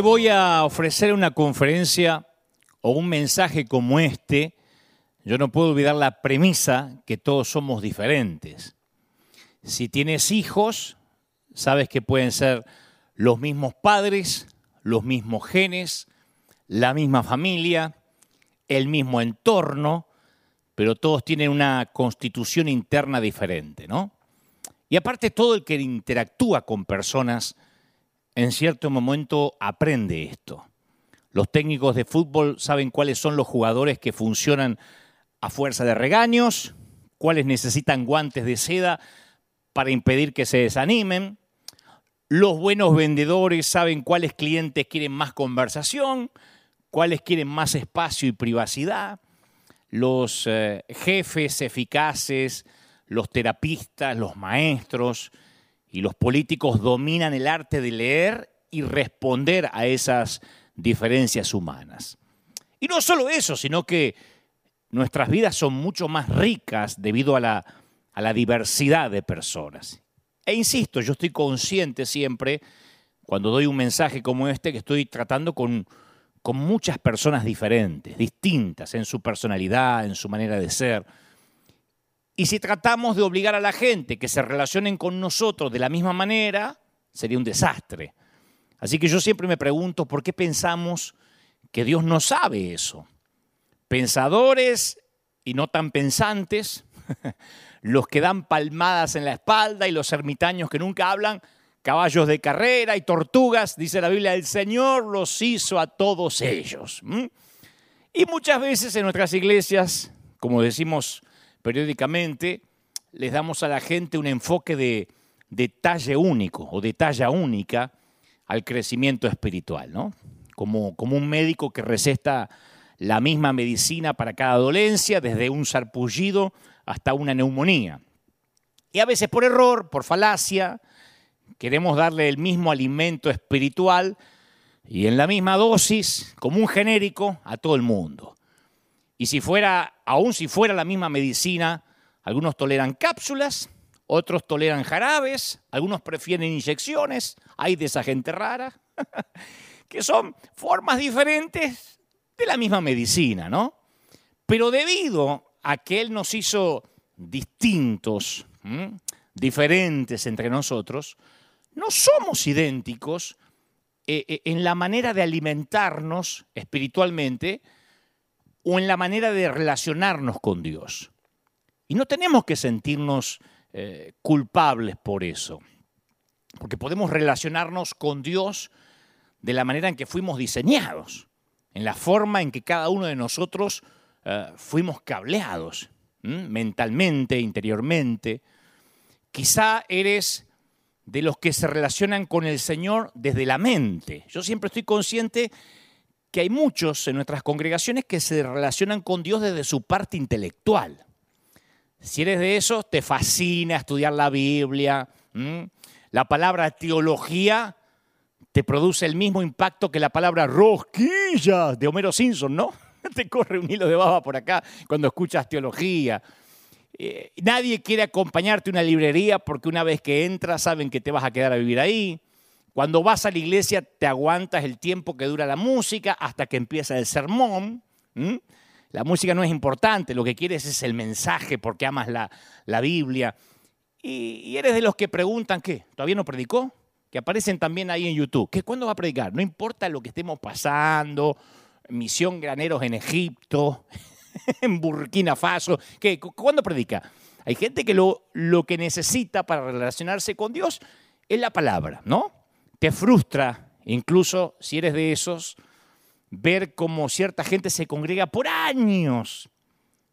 voy a ofrecer una conferencia o un mensaje como este, yo no puedo olvidar la premisa que todos somos diferentes. Si tienes hijos, sabes que pueden ser los mismos padres, los mismos genes, la misma familia, el mismo entorno, pero todos tienen una constitución interna diferente, ¿no? Y aparte todo el que interactúa con personas en cierto momento aprende esto. Los técnicos de fútbol saben cuáles son los jugadores que funcionan a fuerza de regaños, cuáles necesitan guantes de seda para impedir que se desanimen. Los buenos vendedores saben cuáles clientes quieren más conversación, cuáles quieren más espacio y privacidad. Los eh, jefes eficaces, los terapistas, los maestros, y los políticos dominan el arte de leer y responder a esas diferencias humanas. Y no solo eso, sino que nuestras vidas son mucho más ricas debido a la, diversidad de personas. E insisto, yo estoy consciente siempre, cuando doy un mensaje como este, que estoy tratando con muchas personas diferentes, distintas en su personalidad, en su manera de ser y si tratamos de obligar a la gente que se relacionen con nosotros de la misma manera, sería un desastre. Así que yo siempre me pregunto por qué pensamos que Dios no sabe eso. Pensadores y no tan pensantes, los que dan palmadas en la espalda y los ermitaños que nunca hablan, caballos de carrera y tortugas, dice la Biblia, el Señor los hizo a todos ellos. Y muchas veces en nuestras iglesias, como decimos periódicamente, les damos a la gente un enfoque de, detalle único o de talla única al crecimiento espiritual, ¿no? Como, como un médico que receta la misma medicina para cada dolencia, desde un sarpullido hasta una neumonía. Y a veces por error, por falacia, queremos darle el mismo alimento espiritual y en la misma dosis, como un genérico, a todo el mundo. Y si fuera, aún si fuera la misma medicina, algunos toleran cápsulas, otros toleran jarabes, algunos prefieren inyecciones, hay de esa gente rara, que son formas diferentes de la misma medicina, ¿no? Pero debido a que Él nos hizo distintos, diferentes entre nosotros, no somos idénticos eh, eh, en la manera de alimentarnos espiritualmente, o en la manera de relacionarnos con Dios. Y no tenemos que sentirnos eh, culpables por eso, porque podemos relacionarnos con Dios de la manera en que fuimos diseñados, en la forma en que cada uno de nosotros eh, fuimos cableados, mentalmente, interiormente. Quizá eres de los que se relacionan con el Señor desde la mente. Yo siempre estoy consciente que hay muchos en nuestras congregaciones que se relacionan con Dios desde su parte intelectual. Si eres de esos, te fascina estudiar la Biblia. La palabra teología te produce el mismo impacto que la palabra rosquilla de Homero Simpson, ¿no? Te corre un hilo de baba por acá cuando escuchas teología. Eh, nadie quiere acompañarte a una librería porque una vez que entras saben que te vas a quedar a vivir ahí. Cuando vas a la iglesia te aguantas el tiempo que dura la música hasta que empieza el sermón. La música no es importante, lo que quieres es el mensaje porque amas la, Biblia. Y, eres de los que preguntan, ¿qué? ¿Todavía no predicó? Que aparecen también ahí en YouTube. ¿Qué, ¿Cuándo va a predicar? No importa lo que estemos pasando, misión graneros en Egipto, en Burkina Faso. ¿Qué? ¿Cuándo predica? Hay gente que lo, lo que necesita para relacionarse con Dios es la palabra, ¿no? Te frustra, incluso si eres de esos, ver cómo cierta gente se congrega por años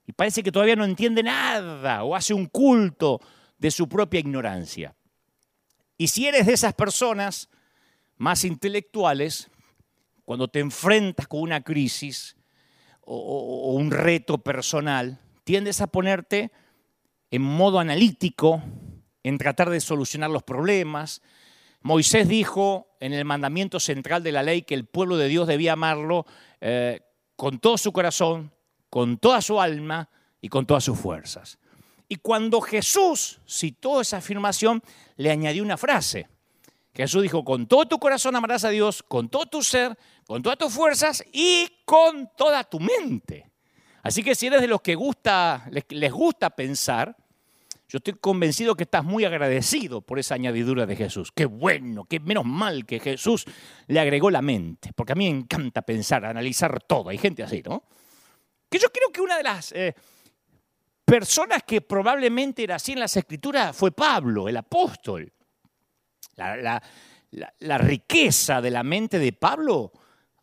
y parece que todavía no entiende nada o hace un culto de su propia ignorancia. Y si eres de esas personas más intelectuales, cuando te enfrentas con una crisis o, un reto personal, tiendes a ponerte en modo analítico, en tratar de solucionar los problemas, Moisés dijo en el mandamiento central de la ley que el pueblo de Dios debía amarlo eh, con todo su corazón, con toda su alma y con todas sus fuerzas. Y cuando Jesús citó esa afirmación, le añadió una frase, Jesús dijo, con todo tu corazón amarás a Dios, con todo tu ser, con todas tus fuerzas y con toda tu mente. Así que si eres de los que gusta, les, gusta pensar, yo estoy convencido que estás muy agradecido por esa añadidura de Jesús. Qué bueno, qué menos mal que Jesús le agregó la mente, porque a mí me encanta pensar, analizar todo. Hay gente así, ¿no? Que yo creo que una de las eh, personas que probablemente era así en las escrituras fue Pablo, el apóstol. La, riqueza de la mente de Pablo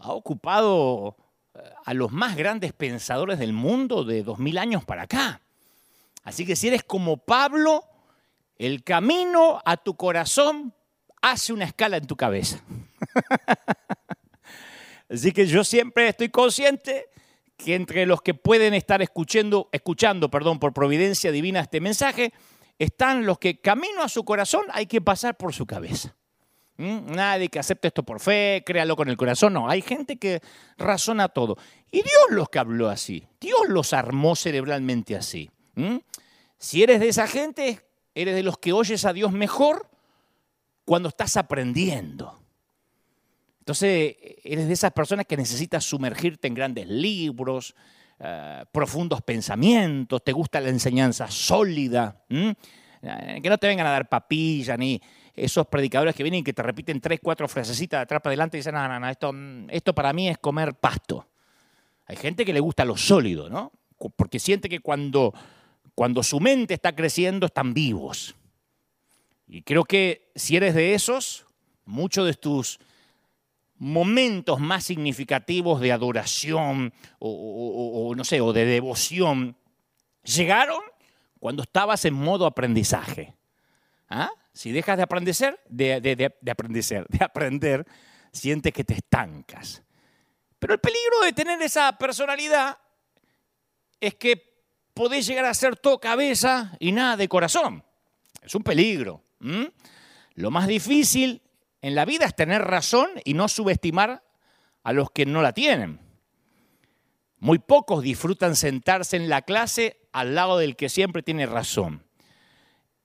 ha ocupado eh, a los más grandes pensadores del mundo de dos mil años para acá. Así que si eres como Pablo, el camino a tu corazón hace una escala en tu cabeza. Así que yo siempre estoy consciente que entre los que pueden estar escuchando, escuchando perdón, por providencia divina este mensaje, están los que camino a su corazón hay que pasar por su cabeza. ¿Mm? Nadie que acepte esto por fe, créalo con el corazón, no. Hay gente que razona todo. Y Dios los que habló así, Dios los armó cerebralmente así. ¿Mm? Si eres de esa gente, eres de los que oyes a Dios mejor cuando estás aprendiendo. Entonces, eres de esas personas que necesitas sumergirte en grandes libros, eh, profundos pensamientos, te gusta la enseñanza sólida, eh, que no te vengan a dar papilla ni esos predicadores que vienen y que te repiten tres, cuatro frasecitas de atrás para adelante y dicen, no, no, no, esto, esto para mí es comer pasto. Hay gente que le gusta lo sólido, ¿no? Porque siente que cuando, cuando su mente está creciendo están vivos. Y creo que si eres de esos, muchos de tus momentos más significativos de adoración o, no sé, o de devoción llegaron cuando estabas en modo aprendizaje. ¿Ah? Si dejas de aprender, de, de, de, aprender, de aprender, sientes que te estancas. Pero el peligro de tener esa personalidad es que podés llegar a ser todo cabeza y nada de corazón. Es un peligro. Lo más difícil en la vida es tener razón y no subestimar a los que no la tienen. Muy pocos disfrutan sentarse en la clase al lado del que siempre tiene razón.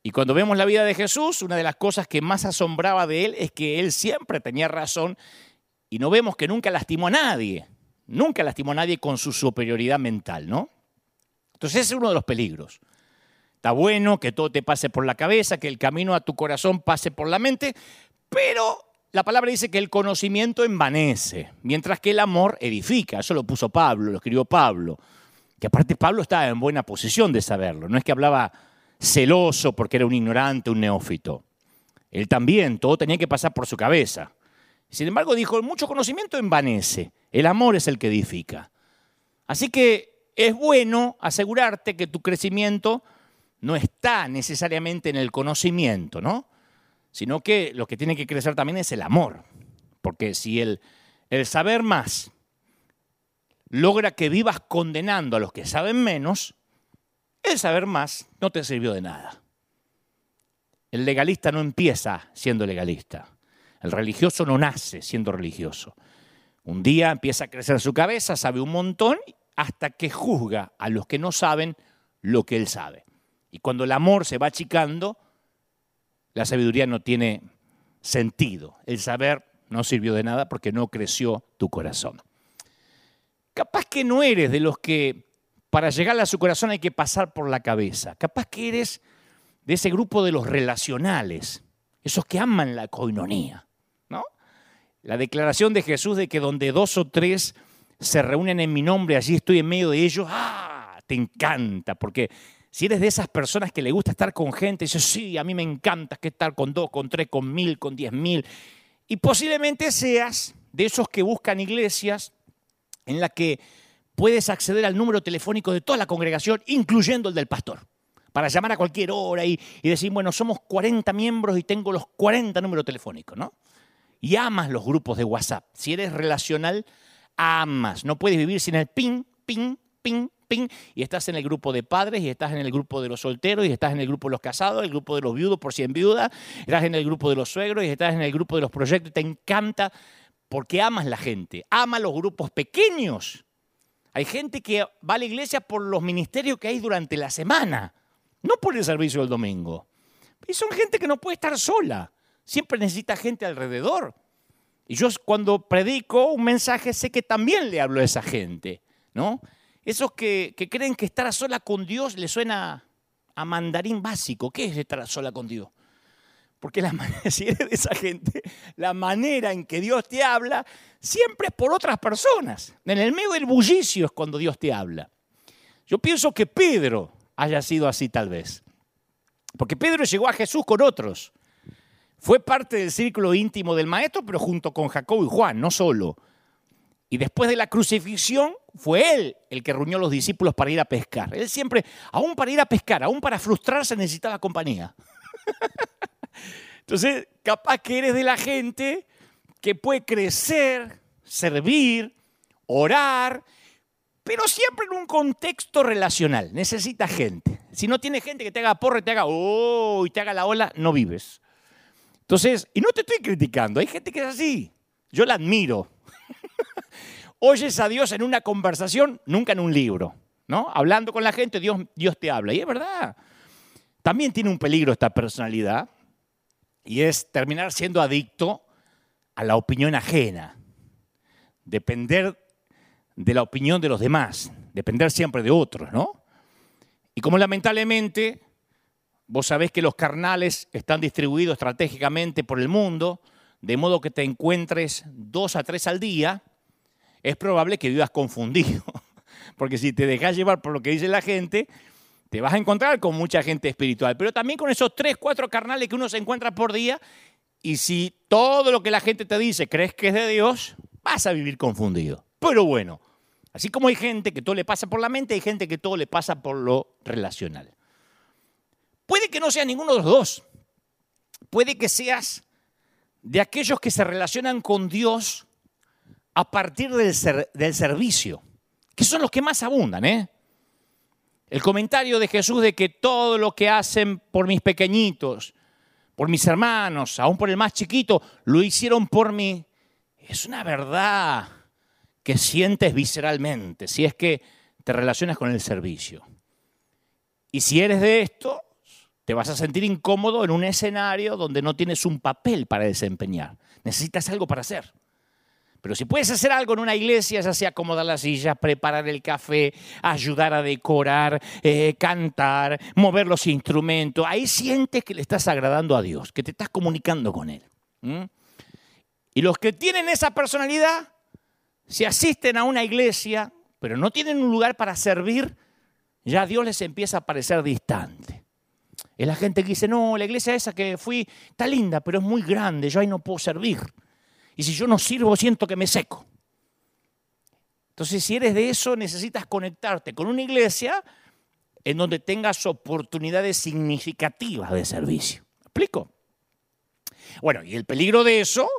Y cuando vemos la vida de Jesús, una de las cosas que más asombraba de él es que él siempre tenía razón y no vemos que nunca lastimó a nadie. Nunca lastimó a nadie con su superioridad mental, ¿no? Entonces ese es uno de los peligros. Está bueno que todo te pase por la cabeza, que el camino a tu corazón pase por la mente, pero la palabra dice que el conocimiento envanece, mientras que el amor edifica. Eso lo puso Pablo, lo escribió Pablo. Que aparte Pablo estaba en buena posición de saberlo. No es que hablaba celoso porque era un ignorante, un neófito. Él también, todo tenía que pasar por su cabeza. Sin embargo, dijo, mucho conocimiento envanece, el amor es el que edifica. Así que es bueno asegurarte que tu crecimiento no está necesariamente en el conocimiento, ¿no? sino que lo que tiene que crecer también es el amor. Porque si el, el saber más logra que vivas condenando a los que saben menos, el saber más no te sirvió de nada. El legalista no empieza siendo legalista. El religioso no nace siendo religioso. Un día empieza a crecer su cabeza, sabe un montón, hasta que juzga a los que no saben lo que él sabe. Y cuando el amor se va achicando, la sabiduría no tiene sentido. El saber no sirvió de nada porque no creció tu corazón. Capaz que no eres de los que para llegar a su corazón hay que pasar por la cabeza. Capaz que eres de ese grupo de los relacionales, esos que aman la coinonía. ¿no? La declaración de Jesús de que donde dos o tres se reúnen en mi nombre, allí estoy en medio de ellos, ¡ah! Te encanta, porque si eres de esas personas que le gusta estar con gente, dices, sí, a mí me encanta que estar con dos, con tres, con mil, con diez mil. Y posiblemente seas de esos que buscan iglesias en la que puedes acceder al número telefónico de toda la congregación, incluyendo el del pastor, para llamar a cualquier hora y, y decir, bueno, somos 40 miembros y tengo los 40 números telefónicos, ¿no? Y amas los grupos de WhatsApp. Si eres relacional, amas. No puedes vivir sin el ping, ping, ping, y estás en el grupo de padres, y estás en el grupo de los solteros, y estás en el grupo de los casados, el grupo de los viudos por cien viudas, estás en el grupo de los suegros, y estás en el grupo de los proyectos, te encanta porque amas la gente, ama los grupos pequeños. Hay gente que va a la iglesia por los ministerios que hay durante la semana, no por el servicio del domingo. Y son gente que no puede estar sola. Siempre necesita gente alrededor. Y yo cuando predico un mensaje sé que también le hablo a esa gente, ¿no? Esos que, creen que estar a sola con Dios le suena a mandarín básico. ¿Qué es estar a sola con Dios? Porque la, si de esa gente, la manera en que Dios te habla siempre es por otras personas. En el medio del bullicio es cuando Dios te habla. Yo pienso que Pedro haya sido así tal vez. Porque Pedro llegó a Jesús con otros. Fue parte del círculo íntimo del maestro, pero junto con Jacobo y Juan, no solo. Y después de la crucifixión, fue él el que reunió a los discípulos para ir a pescar. Él siempre, aún para ir a pescar, aún para frustrarse, necesitaba compañía. Entonces, capaz que eres de la gente que puede crecer, servir, orar, pero siempre en un contexto relacional. Necesita gente. Si no tienes gente que te haga porra y te haga, oh, y te haga la ola, no vives. Entonces, y no te estoy criticando, hay gente que es así. Yo la admiro. Oyes a Dios en una conversación, nunca en un libro. ¿no? Hablando con la gente, Dios, Dios te habla. Y es verdad. También tiene un peligro esta personalidad y es terminar siendo adicto a la opinión ajena. Depender de la opinión de los demás, depender siempre de otros, ¿no? Y como lamentablemente vos sabés que los carnales están distribuidos estratégicamente por el mundo, de modo que te encuentres dos a tres al día, es probable que vivas confundido. Porque si te dejas llevar por lo que dice la gente, te vas a encontrar con mucha gente espiritual, pero también con esos tres, cuatro carnales que uno se encuentra por día. Y si todo lo que la gente te dice crees que es de Dios, vas a vivir confundido. Pero bueno, así como hay gente que todo le pasa por la mente, hay gente que todo le pasa por lo relacional. Puede que no sea ninguno de los dos. Puede que seas de aquellos que se relacionan con Dios a partir del, del servicio, que son los que más abundan. ¿eh? El comentario de Jesús de que todo lo que hacen por mis pequeñitos, por mis hermanos, aún por el más chiquito, lo hicieron por mí, es una verdad que sientes visceralmente, si es que te relacionas con el servicio. Y si eres de esto, te vas a sentir incómodo en un escenario donde no tienes un papel para desempeñar. Necesitas algo para hacer. Pero si puedes hacer algo en una iglesia, ya sea acomodar la silla, preparar el café, ayudar a decorar, eh, cantar, mover los instrumentos, ahí sientes que le estás agradando a Dios, que te estás comunicando con Él. Y los que tienen esa personalidad, si asisten a una iglesia, pero no tienen un lugar para servir, ya Dios les empieza a parecer distante. Es la gente que dice, no, la iglesia esa que fui está linda, pero es muy grande, yo ahí no puedo servir. Y si yo no sirvo, siento que me seco. Entonces, si eres de eso, necesitas conectarte con una iglesia en donde tengas oportunidades significativas de servicio. ¿Me explico? Bueno, y el peligro de eso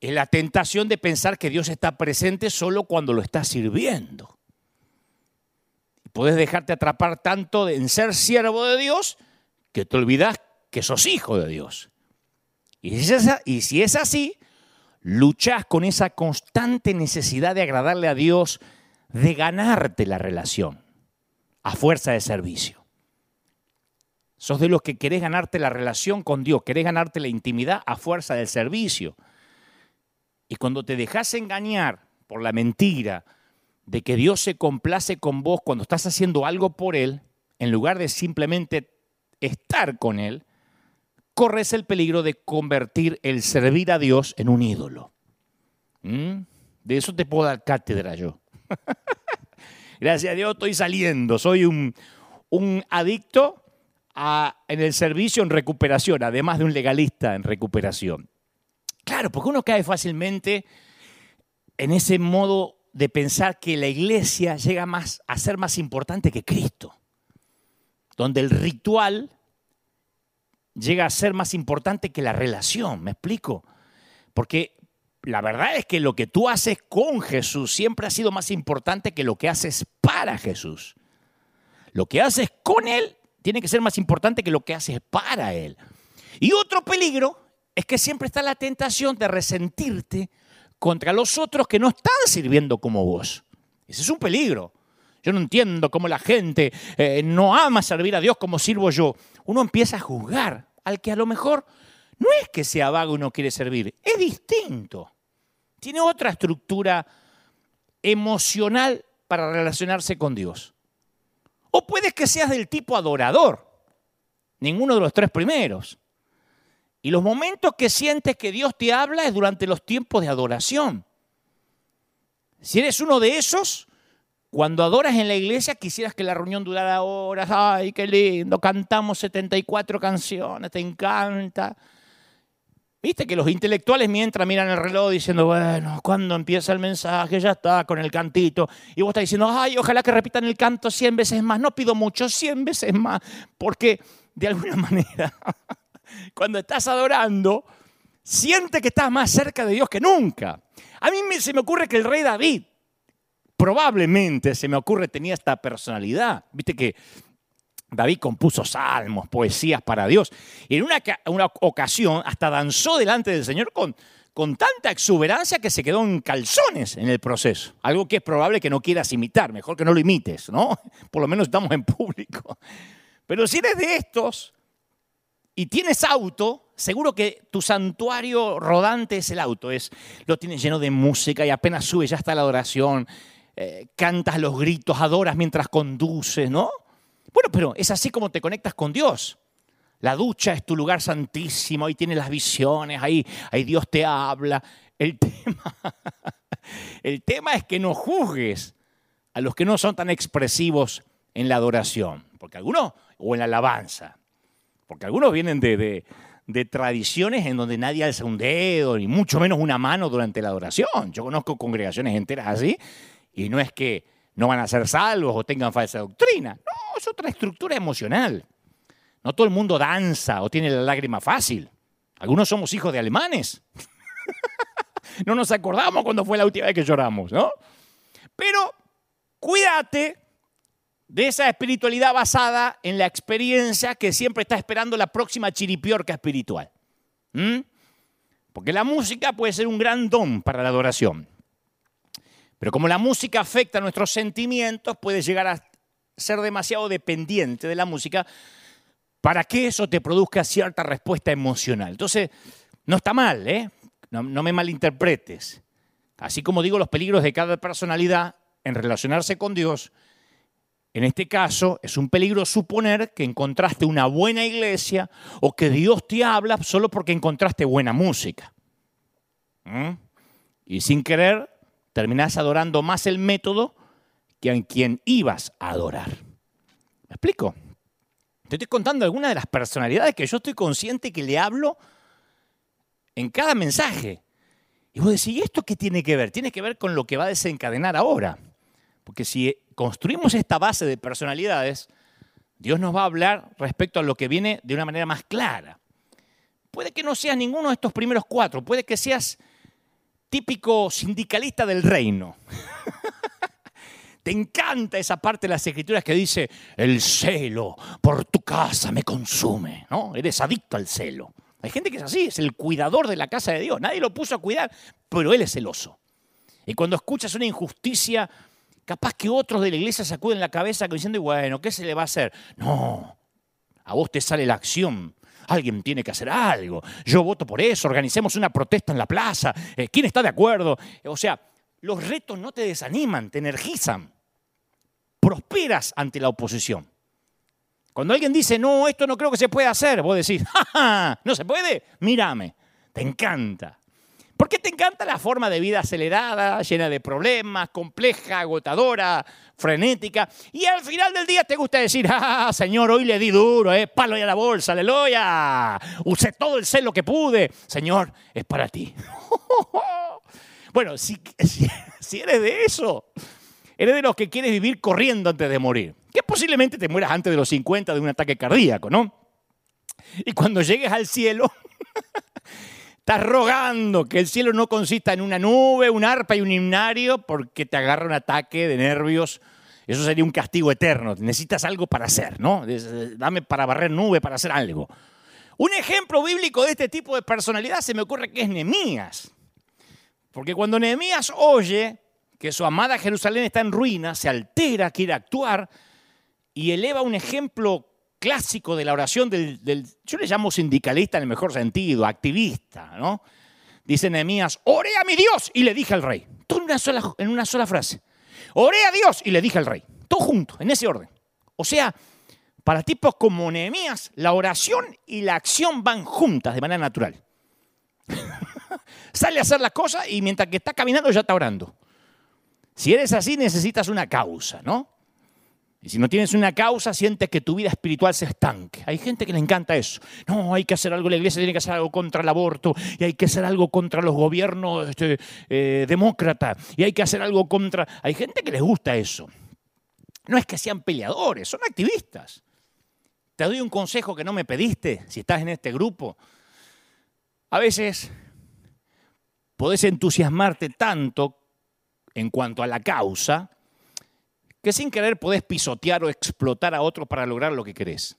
es la tentación de pensar que Dios está presente solo cuando lo estás sirviendo. Y puedes dejarte atrapar tanto en ser siervo de Dios que te olvidas que sos hijo de Dios. Y si es así, luchas con esa constante necesidad de agradarle a Dios, de ganarte la relación a fuerza de servicio. Sos de los que querés ganarte la relación con Dios, querés ganarte la intimidad a fuerza del servicio. Y cuando te dejas engañar por la mentira de que Dios se complace con vos cuando estás haciendo algo por Él, en lugar de simplemente estar con Él, corres el peligro de convertir el servir a Dios en un ídolo. ¿Mm? De eso te puedo dar cátedra yo. Gracias a Dios estoy saliendo. Soy un, adicto en el servicio en recuperación, además de un legalista en recuperación. Claro, porque uno cae fácilmente en ese modo de pensar que la iglesia llega más a ser más importante que Cristo, donde el ritual llega a ser más importante que la relación, ¿me explico? Porque la verdad es que lo que tú haces con Jesús siempre ha sido más importante que lo que haces para Jesús. Lo que haces con Él tiene que ser más importante que lo que haces para Él. Y otro peligro es que siempre está la tentación de resentirte contra los otros que no están sirviendo como vos. Ese es un peligro. Yo no entiendo cómo la gente eh, no ama servir a Dios como sirvo yo. Uno empieza a juzgar al que a lo mejor no es que sea vago y no quiere servir, es distinto. Tiene otra estructura emocional para relacionarse con Dios. O puedes que seas del tipo adorador, ninguno de los tres primeros. Y los momentos que sientes que Dios te habla es durante los tiempos de adoración. Si eres uno de esos, cuando adoras en la iglesia quisieras que la reunión durara horas. Ay, qué lindo, cantamos 74 canciones, te encanta. Viste que los intelectuales mientras miran el reloj diciendo, bueno, ¿cuándo empieza el mensaje? Ya está, con el cantito. Y vos estás diciendo, ay, ojalá que repitan el canto 100 veces más. No pido mucho, 100 veces más. Porque de alguna manera, cuando estás adorando, siente que estás más cerca de Dios que nunca. A mí se me ocurre que el rey David, probablemente se me ocurre, tenía esta personalidad. Viste que David compuso salmos, poesías para Dios. Y en una, una ocasión hasta danzó delante del Señor con, con tanta exuberancia que se quedó en calzones en el proceso. Algo que es probable que no quieras imitar, mejor que no lo imites, ¿no? Por lo menos estamos en público. Pero si eres de estos y tienes auto, seguro que tu santuario rodante es el auto, es, lo tienes lleno de música y apenas subes ya está la adoración, eh, cantas los gritos, adoras mientras conduces, ¿no? Bueno, pero es así como te conectas con Dios. La ducha es tu lugar santísimo, ahí tienes las visiones, ahí, ahí Dios te habla. El tema, el tema es que no juzgues a los que no son tan expresivos en la adoración, porque algunos, o en la alabanza, porque algunos vienen de, de tradiciones en donde nadie alza un dedo, ni mucho menos una mano durante la adoración. Yo conozco congregaciones enteras así, y no es que no van a ser salvos o tengan falsa doctrina. No, es otra estructura emocional. No todo el mundo danza o tiene la lágrima fácil. Algunos somos hijos de alemanes. no nos acordamos cuando fue la última vez que lloramos, ¿no? Pero cuídate de esa espiritualidad basada en la experiencia que siempre está esperando la próxima chiripiorca espiritual. Porque la música puede ser un gran don para la adoración. Pero como la música afecta nuestros sentimientos, puede llegar a ser demasiado dependiente de la música para que eso te produzca cierta respuesta emocional. Entonces, no está mal, ¿eh? No, no me malinterpretes. Así como digo los peligros de cada personalidad en relacionarse con Dios, en este caso, es un peligro suponer que encontraste una buena iglesia o que Dios te habla solo porque encontraste buena música. ¿Mm? Y sin querer, terminás adorando más el método que a quien ibas a adorar. ¿Me explico? Te estoy contando algunas de las personalidades que yo estoy consciente que le hablo en cada mensaje. Y vos decís, ¿y esto qué tiene que ver? Tiene que ver con lo que va a desencadenar ahora. Porque si construimos esta base de personalidades, Dios nos va a hablar respecto a lo que viene de una manera más clara. Puede que no seas ninguno de estos primeros cuatro, puede que seas típico sindicalista del reino. Te encanta esa parte de las escrituras que dice, el celo por tu casa me consume, ¿no? Eres adicto al celo. Hay gente que es así, es el cuidador de la casa de Dios. Nadie lo puso a cuidar, pero él es celoso. Y cuando escuchas una injusticia, capaz que otros de la iglesia sacuden la cabeza diciendo, bueno, ¿qué se le va a hacer? No, a vos te sale la acción Alguien tiene que hacer algo. Yo voto por eso. Organicemos una protesta en la plaza. Eh, ¿Quién está de acuerdo? O sea, los retos no te desaniman, te energizan. Prosperas ante la oposición. Cuando alguien dice, no, esto no creo que se pueda hacer, vos decís, ¡Ja, ¿no se puede? Mírame, te encanta. ¿Por qué te encanta la forma de vida acelerada, llena de problemas, compleja, agotadora, frenética? Y al final del día te gusta decir, ah, Señor, hoy le di duro, eh, palo y a la bolsa, aleluya. Usé todo el celo que pude. Señor, es para ti. bueno, si, si eres de eso, eres de los que quieres vivir corriendo antes de morir, que posiblemente te mueras antes de los 50 de un ataque cardíaco, ¿no? Y cuando llegues al cielo... Estás rogando que el cielo no consista en una nube, un arpa y un himnario porque te agarra un ataque de nervios. Eso sería un castigo eterno. Necesitas algo para hacer, ¿no? Dame para barrer nube, para hacer algo. Un ejemplo bíblico de este tipo de personalidad se me ocurre que es Nehemías. Porque cuando Nehemías oye que su amada Jerusalén está en ruina, se altera, quiere actuar y eleva un ejemplo clásico de la oración del, yo le llamo sindicalista en el mejor sentido, activista, ¿no? Dice Nehemías, oré a mi Dios y le dije al rey. Todo en una sola, en una sola frase. Oré a Dios y le dije al rey. Todo junto, en ese orden. O sea, para tipos como Nehemías, la oración y la acción van juntas de manera natural. Sale a hacer las cosas y mientras que está caminando ya está orando. Si eres así, necesitas una causa, ¿no? Y si no tienes una causa, sientes que tu vida espiritual se estanque. Hay gente que le encanta eso. No, hay que hacer algo, la iglesia tiene que hacer algo contra el aborto, y hay que hacer algo contra los gobiernos este, eh, demócratas, y hay que hacer algo contra... Hay gente que les gusta eso. No es que sean peleadores, son activistas. Te doy un consejo que no me pediste si estás en este grupo. A veces podés entusiasmarte tanto en cuanto a la causa que sin querer podés pisotear o explotar a otro para lograr lo que querés.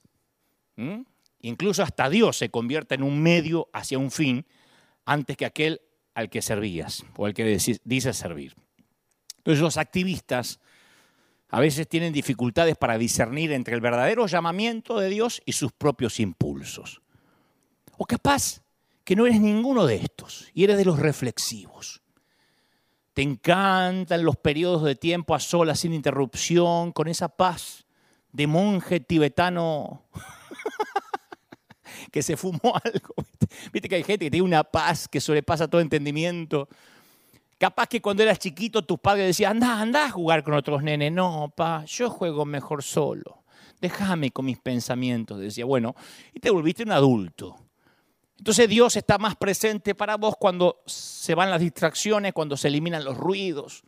¿Mm? Incluso hasta Dios se convierte en un medio hacia un fin antes que aquel al que servías o al que dices servir. Entonces los activistas a veces tienen dificultades para discernir entre el verdadero llamamiento de Dios y sus propios impulsos. O capaz que no eres ninguno de estos y eres de los reflexivos. Te encantan los periodos de tiempo a solas, sin interrupción, con esa paz de monje tibetano que se fumó algo. Viste que hay gente que tiene una paz que sobrepasa todo entendimiento. Capaz que cuando eras chiquito tus padres decían, anda, anda a jugar con otros nenes. No, pa, yo juego mejor solo. Déjame con mis pensamientos. Decía, bueno, y te volviste un adulto. Entonces Dios está más presente para vos cuando se van las distracciones, cuando se eliminan los ruidos.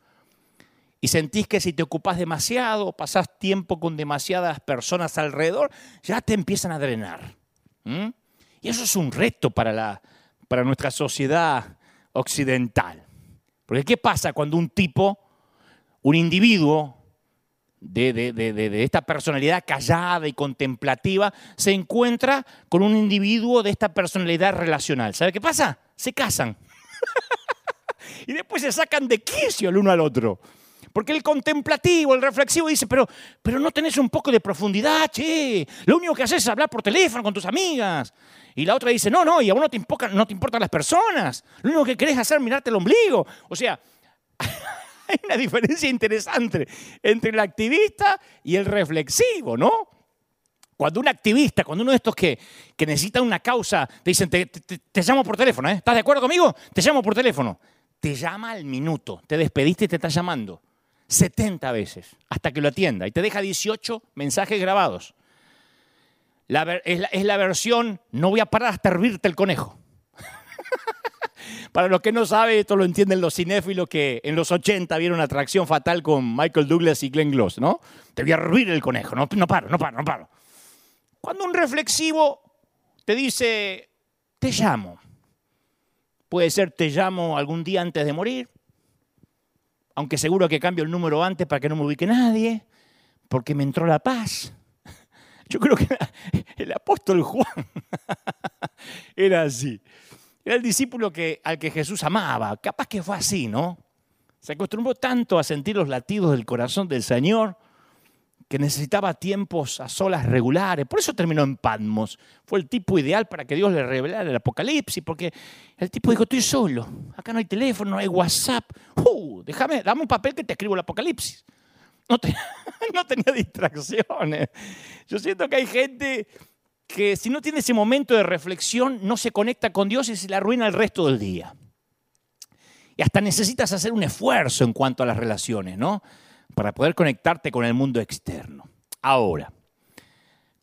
Y sentís que si te ocupas demasiado, pasás tiempo con demasiadas personas alrededor, ya te empiezan a drenar. Y eso es un reto para, la, para nuestra sociedad occidental. Porque ¿qué pasa cuando un tipo, un individuo, de, esta personalidad callada y contemplativa se encuentra con un individuo de esta personalidad relacional. ¿Sabe qué pasa? Se casan. y después se sacan de quicio el uno al otro. Porque el contemplativo, el reflexivo dice, pero, pero no tenés un poco de profundidad, che. Lo único que haces es hablar por teléfono con tus amigas. Y la otra dice, no, no, y a vos no te, no te importan las personas. Lo único que querés hacer es mirarte el ombligo. O sea, hay una diferencia interesante entre el activista y el reflexivo, ¿no? Cuando un activista, cuando uno de estos que, que necesita una causa, te dicen, te, llamo por teléfono, ¿eh? ¿estás de acuerdo conmigo? Te llamo por teléfono. Te llama al minuto, te despediste y te está llamando. 70 veces hasta que lo atienda y te deja 18 mensajes grabados. es, la, es la versión, no voy a parar hasta hervirte el conejo. Para los que no saben, esto lo entienden los cinéfilos que en los 80 vieron Atracción Fatal con Michael Douglas y Glenn Gloss, ¿no? Te voy a ruir el conejo, no, no paro, no paro, no paro. Cuando un reflexivo te dice, te llamo, puede ser te llamo algún día antes de morir, aunque seguro que cambio el número antes para que no me ubique nadie, porque me entró la paz. Yo creo que el apóstol Juan era así. Era el discípulo que, al que Jesús amaba. Capaz que fue así, ¿no? Se acostumbró tanto a sentir los latidos del corazón del Señor que necesitaba tiempos a solas regulares. Por eso terminó en Patmos. Fue el tipo ideal para que Dios le revelara el Apocalipsis, porque el tipo dijo, estoy solo, acá no hay teléfono, no hay WhatsApp. Uh, déjame, dame un papel que te escribo el Apocalipsis. No, no tenía distracciones. Yo siento que hay gente que si no tiene ese momento de reflexión, no se conecta con Dios y se le arruina el resto del día. Y hasta necesitas hacer un esfuerzo en cuanto a las relaciones, ¿no? Para poder conectarte con el mundo externo. Ahora,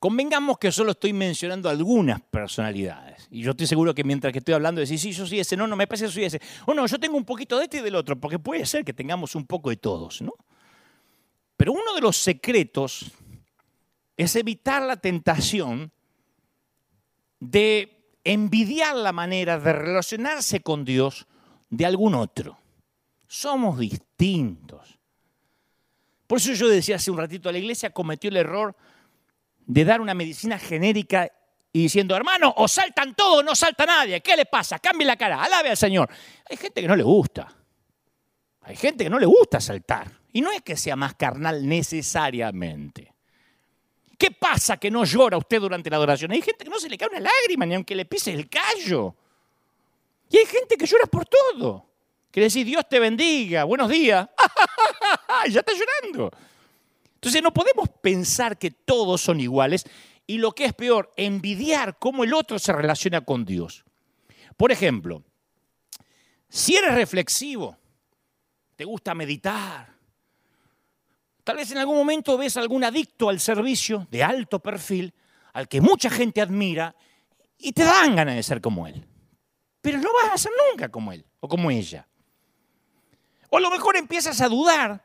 convengamos que solo estoy mencionando algunas personalidades. Y yo estoy seguro que mientras que estoy hablando, decís, sí, yo soy ese, no, no, me parece que soy ese. O no, yo tengo un poquito de este y del otro, porque puede ser que tengamos un poco de todos, ¿no? Pero uno de los secretos es evitar la tentación de envidiar la manera de relacionarse con Dios de algún otro. Somos distintos. Por eso yo decía hace un ratito, la iglesia cometió el error de dar una medicina genérica y diciendo, hermano, o saltan todos o no salta nadie. ¿Qué le pasa? Cambie la cara, alabe al Señor. Hay gente que no le gusta. Hay gente que no le gusta saltar. Y no es que sea más carnal necesariamente. ¿Qué pasa que no llora usted durante la adoración? Hay gente que no se le cae una lágrima ni aunque le pise el callo. Y hay gente que llora por todo. Que le decís, Dios te bendiga, buenos días. ya está llorando. Entonces no podemos pensar que todos son iguales y lo que es peor, envidiar cómo el otro se relaciona con Dios. Por ejemplo, si eres reflexivo, te gusta meditar, tal vez en algún momento ves algún adicto al servicio de alto perfil, al que mucha gente admira, y te dan ganas de ser como él. Pero no vas a ser nunca como él o como ella. O a lo mejor empiezas a dudar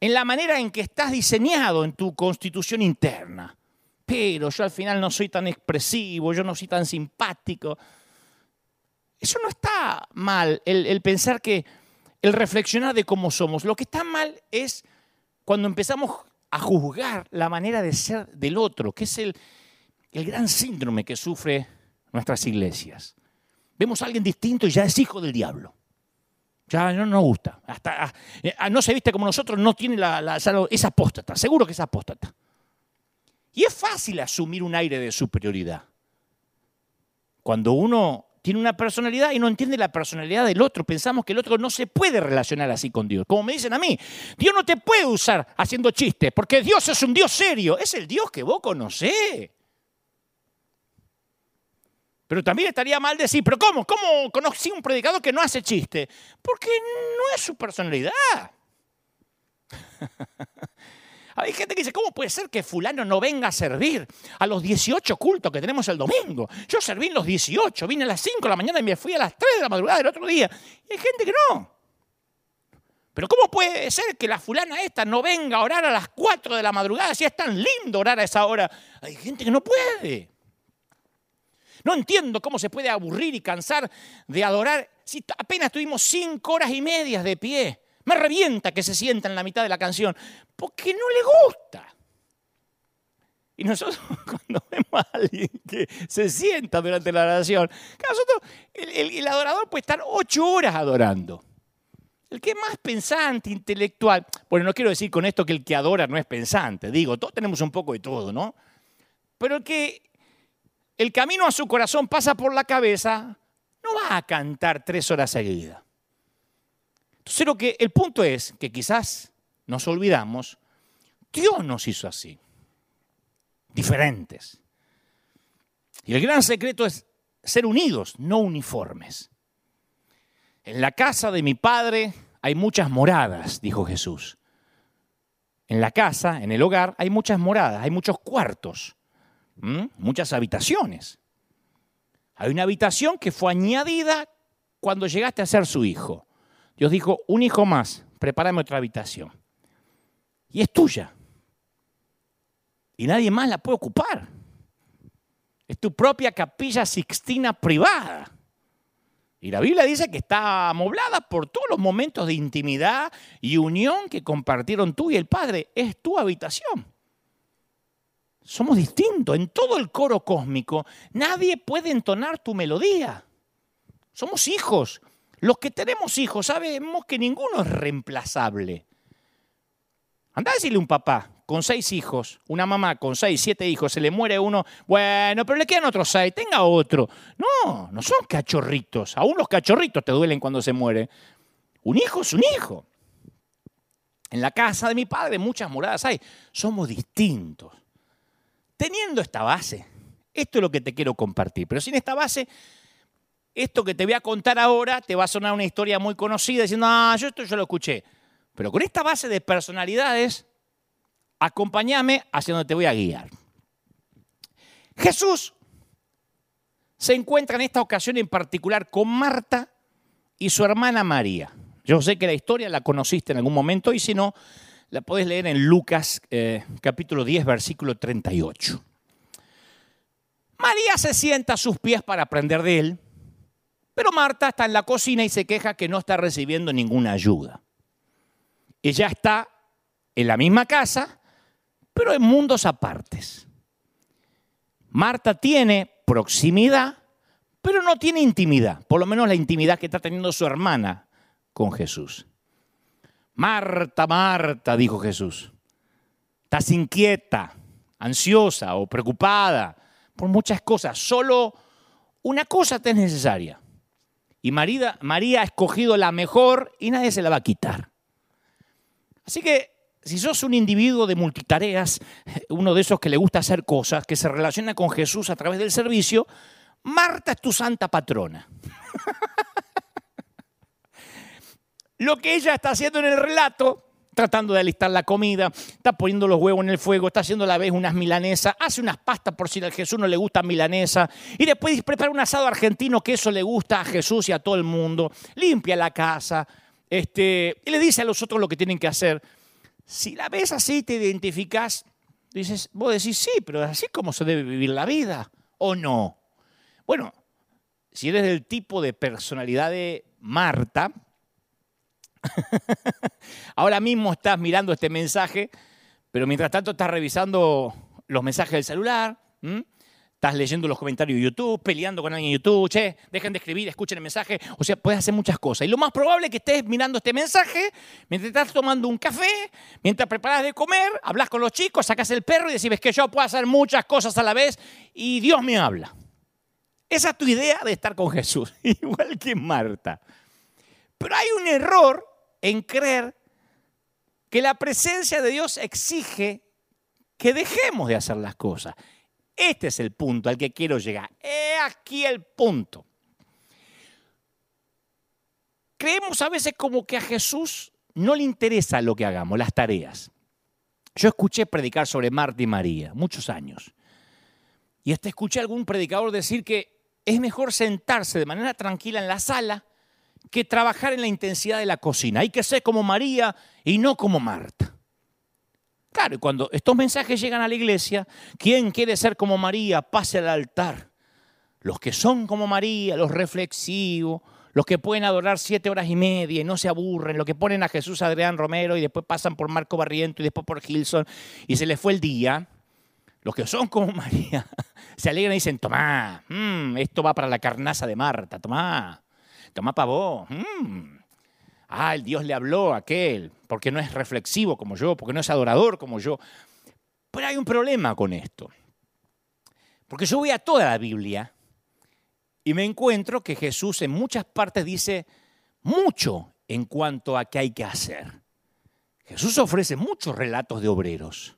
en la manera en que estás diseñado en tu constitución interna. Pero yo al final no soy tan expresivo, yo no soy tan simpático. Eso no está mal, el, pensar que, el reflexionar de cómo somos. Lo que está mal es cuando empezamos a juzgar la manera de ser del otro, que es el, el gran síndrome que sufre nuestras iglesias. Vemos a alguien distinto y ya es hijo del diablo. Ya no nos gusta. Hasta, ah, no se viste como nosotros, no tiene la, la, es apóstata. Seguro que es apóstata. Y es fácil asumir un aire de superioridad. Cuando uno tiene una personalidad y no entiende la personalidad del otro, pensamos que el otro no se puede relacionar así con Dios. Como me dicen a mí, Dios no te puede usar haciendo chistes, porque Dios es un Dios serio. Es el Dios que vos conocés. Pero también estaría mal decir, pero ¿cómo? ¿Cómo conocí un predicador que no hace chiste? Porque no es su personalidad. Hay gente que dice, ¿cómo puede ser que fulano no venga a servir a los 18 cultos que tenemos el domingo? Yo serví en los 18, vine a las 5 de la mañana y me fui a las 3 de la madrugada del otro día. Y hay gente que no. Pero ¿cómo puede ser que la fulana esta no venga a orar a las 4 de la madrugada si es tan lindo orar a esa hora? Hay gente que no puede. No entiendo cómo se puede aburrir y cansar de adorar si apenas tuvimos cinco horas y medias de pie. Me revienta que se sienta en la mitad de la canción, porque no le gusta. Y nosotros cuando vemos a alguien que se sienta durante la adoración, nosotros, el, el adorador puede estar ocho horas adorando. El que es más pensante, intelectual, bueno, no quiero decir con esto que el que adora no es pensante, digo, todos tenemos un poco de todo, ¿no? Pero el que el camino a su corazón pasa por la cabeza, no va a cantar tres horas seguidas. Entonces lo que el punto es que quizás nos olvidamos, Dios nos hizo así, diferentes. Y el gran secreto es ser unidos, no uniformes. En la casa de mi padre hay muchas moradas, dijo Jesús. En la casa, en el hogar, hay muchas moradas, hay muchos cuartos muchas habitaciones. Hay una habitación que fue añadida cuando llegaste a ser su hijo. Dios dijo, un hijo más, prepárame otra habitación. Y es tuya. Y nadie más la puede ocupar. Es tu propia capilla sixtina privada. Y la Biblia dice que está amoblada por todos los momentos de intimidad y unión que compartieron tú y el Padre. Es tu habitación. Somos distintos. En todo el coro cósmico nadie puede entonar tu melodía. Somos hijos. Los que tenemos hijos sabemos que ninguno es reemplazable. Anda a decirle a un papá con seis hijos, una mamá con seis, siete hijos, se le muere uno, bueno, pero le quedan otros seis, tenga otro. No, no son cachorritos. Aún los cachorritos te duelen cuando se muere. Un hijo es un hijo. En la casa de mi padre muchas moradas hay. Somos distintos. Teniendo esta base, esto es lo que te quiero compartir, pero sin esta base, esto que te voy a contar ahora te va a sonar una historia muy conocida diciendo, ah, yo esto yo lo escuché. Pero con esta base de personalidades, acompáñame hacia donde te voy a guiar. Jesús se encuentra en esta ocasión en particular con Marta y su hermana María. Yo sé que la historia la conociste en algún momento y si no, la podés leer en Lucas eh, capítulo 10, versículo 38. María se sienta a sus pies para aprender de él, pero Marta está en la cocina y se queja que no está recibiendo ninguna ayuda. Ella está en la misma casa, pero en mundos apartes. Marta tiene proximidad, pero no tiene intimidad, por lo menos la intimidad que está teniendo su hermana con Jesús. Marta, Marta, dijo Jesús, estás inquieta, ansiosa o preocupada por muchas cosas. Solo una cosa te es necesaria. Y María, ha escogido la mejor y nadie se la va a quitar. Así que si sos un individuo de multitareas, uno de esos que le gusta hacer cosas, que se relaciona con Jesús a través del servicio, Marta es tu santa patrona. Lo que ella está haciendo en el relato, tratando de alistar la comida, está poniendo los huevos en el fuego, está haciendo a la vez unas milanesas, hace unas pastas por si a Jesús no le gusta milanesa, y después prepara un asado argentino que eso le gusta a Jesús y a todo el mundo, limpia la casa, este, y le dice a los otros lo que tienen que hacer. Si la ves así, te identificas, dices, vos decís, sí, pero así como se debe vivir la vida, ¿o no? Bueno, si eres del tipo de personalidad de Marta, ahora mismo estás mirando este mensaje, pero mientras tanto estás revisando los mensajes del celular, estás leyendo los comentarios de YouTube, peleando con alguien en YouTube, che, dejen de escribir, escuchen el mensaje. O sea, puedes hacer muchas cosas. Y lo más probable es que estés mirando este mensaje mientras estás tomando un café, mientras preparas de comer, hablas con los chicos, sacas el perro y decís que yo puedo hacer muchas cosas a la vez y Dios me habla. Esa es tu idea de estar con Jesús, igual que Marta. Pero hay un error en creer que la presencia de Dios exige que dejemos de hacer las cosas. Este es el punto al que quiero llegar. He aquí el punto. Creemos a veces como que a Jesús no le interesa lo que hagamos, las tareas. Yo escuché predicar sobre Marta y María muchos años. Y hasta escuché a algún predicador decir que es mejor sentarse de manera tranquila en la sala que trabajar en la intensidad de la cocina. Hay que ser como María y no como Marta. Claro, y cuando estos mensajes llegan a la iglesia, ¿quién quiere ser como María? Pase al altar. Los que son como María, los reflexivos, los que pueden adorar siete horas y media y no se aburren, los que ponen a Jesús Adrián Romero y después pasan por Marco Barriento y después por Gilson y se les fue el día, los que son como María, se alegran y dicen, tomá, mm, esto va para la carnaza de Marta, tomá, tomá para vos. Mm. Ah, el Dios le habló a aquel, porque no es reflexivo como yo, porque no es adorador como yo. Pero hay un problema con esto. Porque yo voy a toda la Biblia y me encuentro que Jesús en muchas partes dice mucho en cuanto a qué hay que hacer. Jesús ofrece muchos relatos de obreros.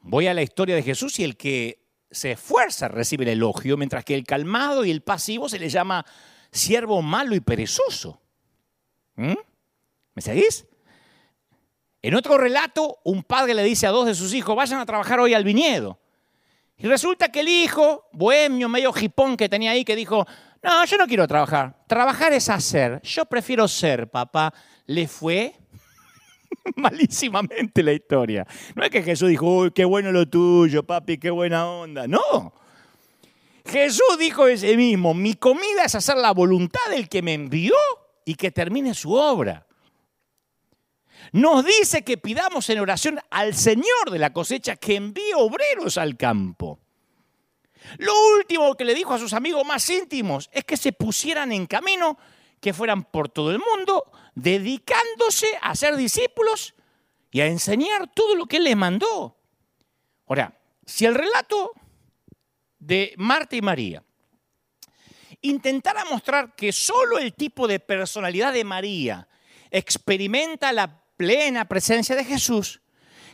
Voy a la historia de Jesús y el que se esfuerza recibe el elogio, mientras que el calmado y el pasivo se le llama siervo malo y perezoso. ¿Mm? ¿Me seguís? En otro relato, un padre le dice a dos de sus hijos, vayan a trabajar hoy al viñedo. Y resulta que el hijo, bohemio, medio jipón que tenía ahí, que dijo, no, yo no quiero trabajar. Trabajar es hacer. Yo prefiero ser, papá. Le fue malísimamente la historia. No es que Jesús dijo, uy, qué bueno lo tuyo, papi, qué buena onda. No. Jesús dijo ese mismo, mi comida es hacer la voluntad del que me envió y que termine su obra. Nos dice que pidamos en oración al Señor de la cosecha que envíe obreros al campo. Lo último que le dijo a sus amigos más íntimos es que se pusieran en camino, que fueran por todo el mundo, dedicándose a ser discípulos y a enseñar todo lo que Él les mandó. Ahora, si el relato de Marta y María intentara mostrar que solo el tipo de personalidad de María experimenta la plena presencia de Jesús,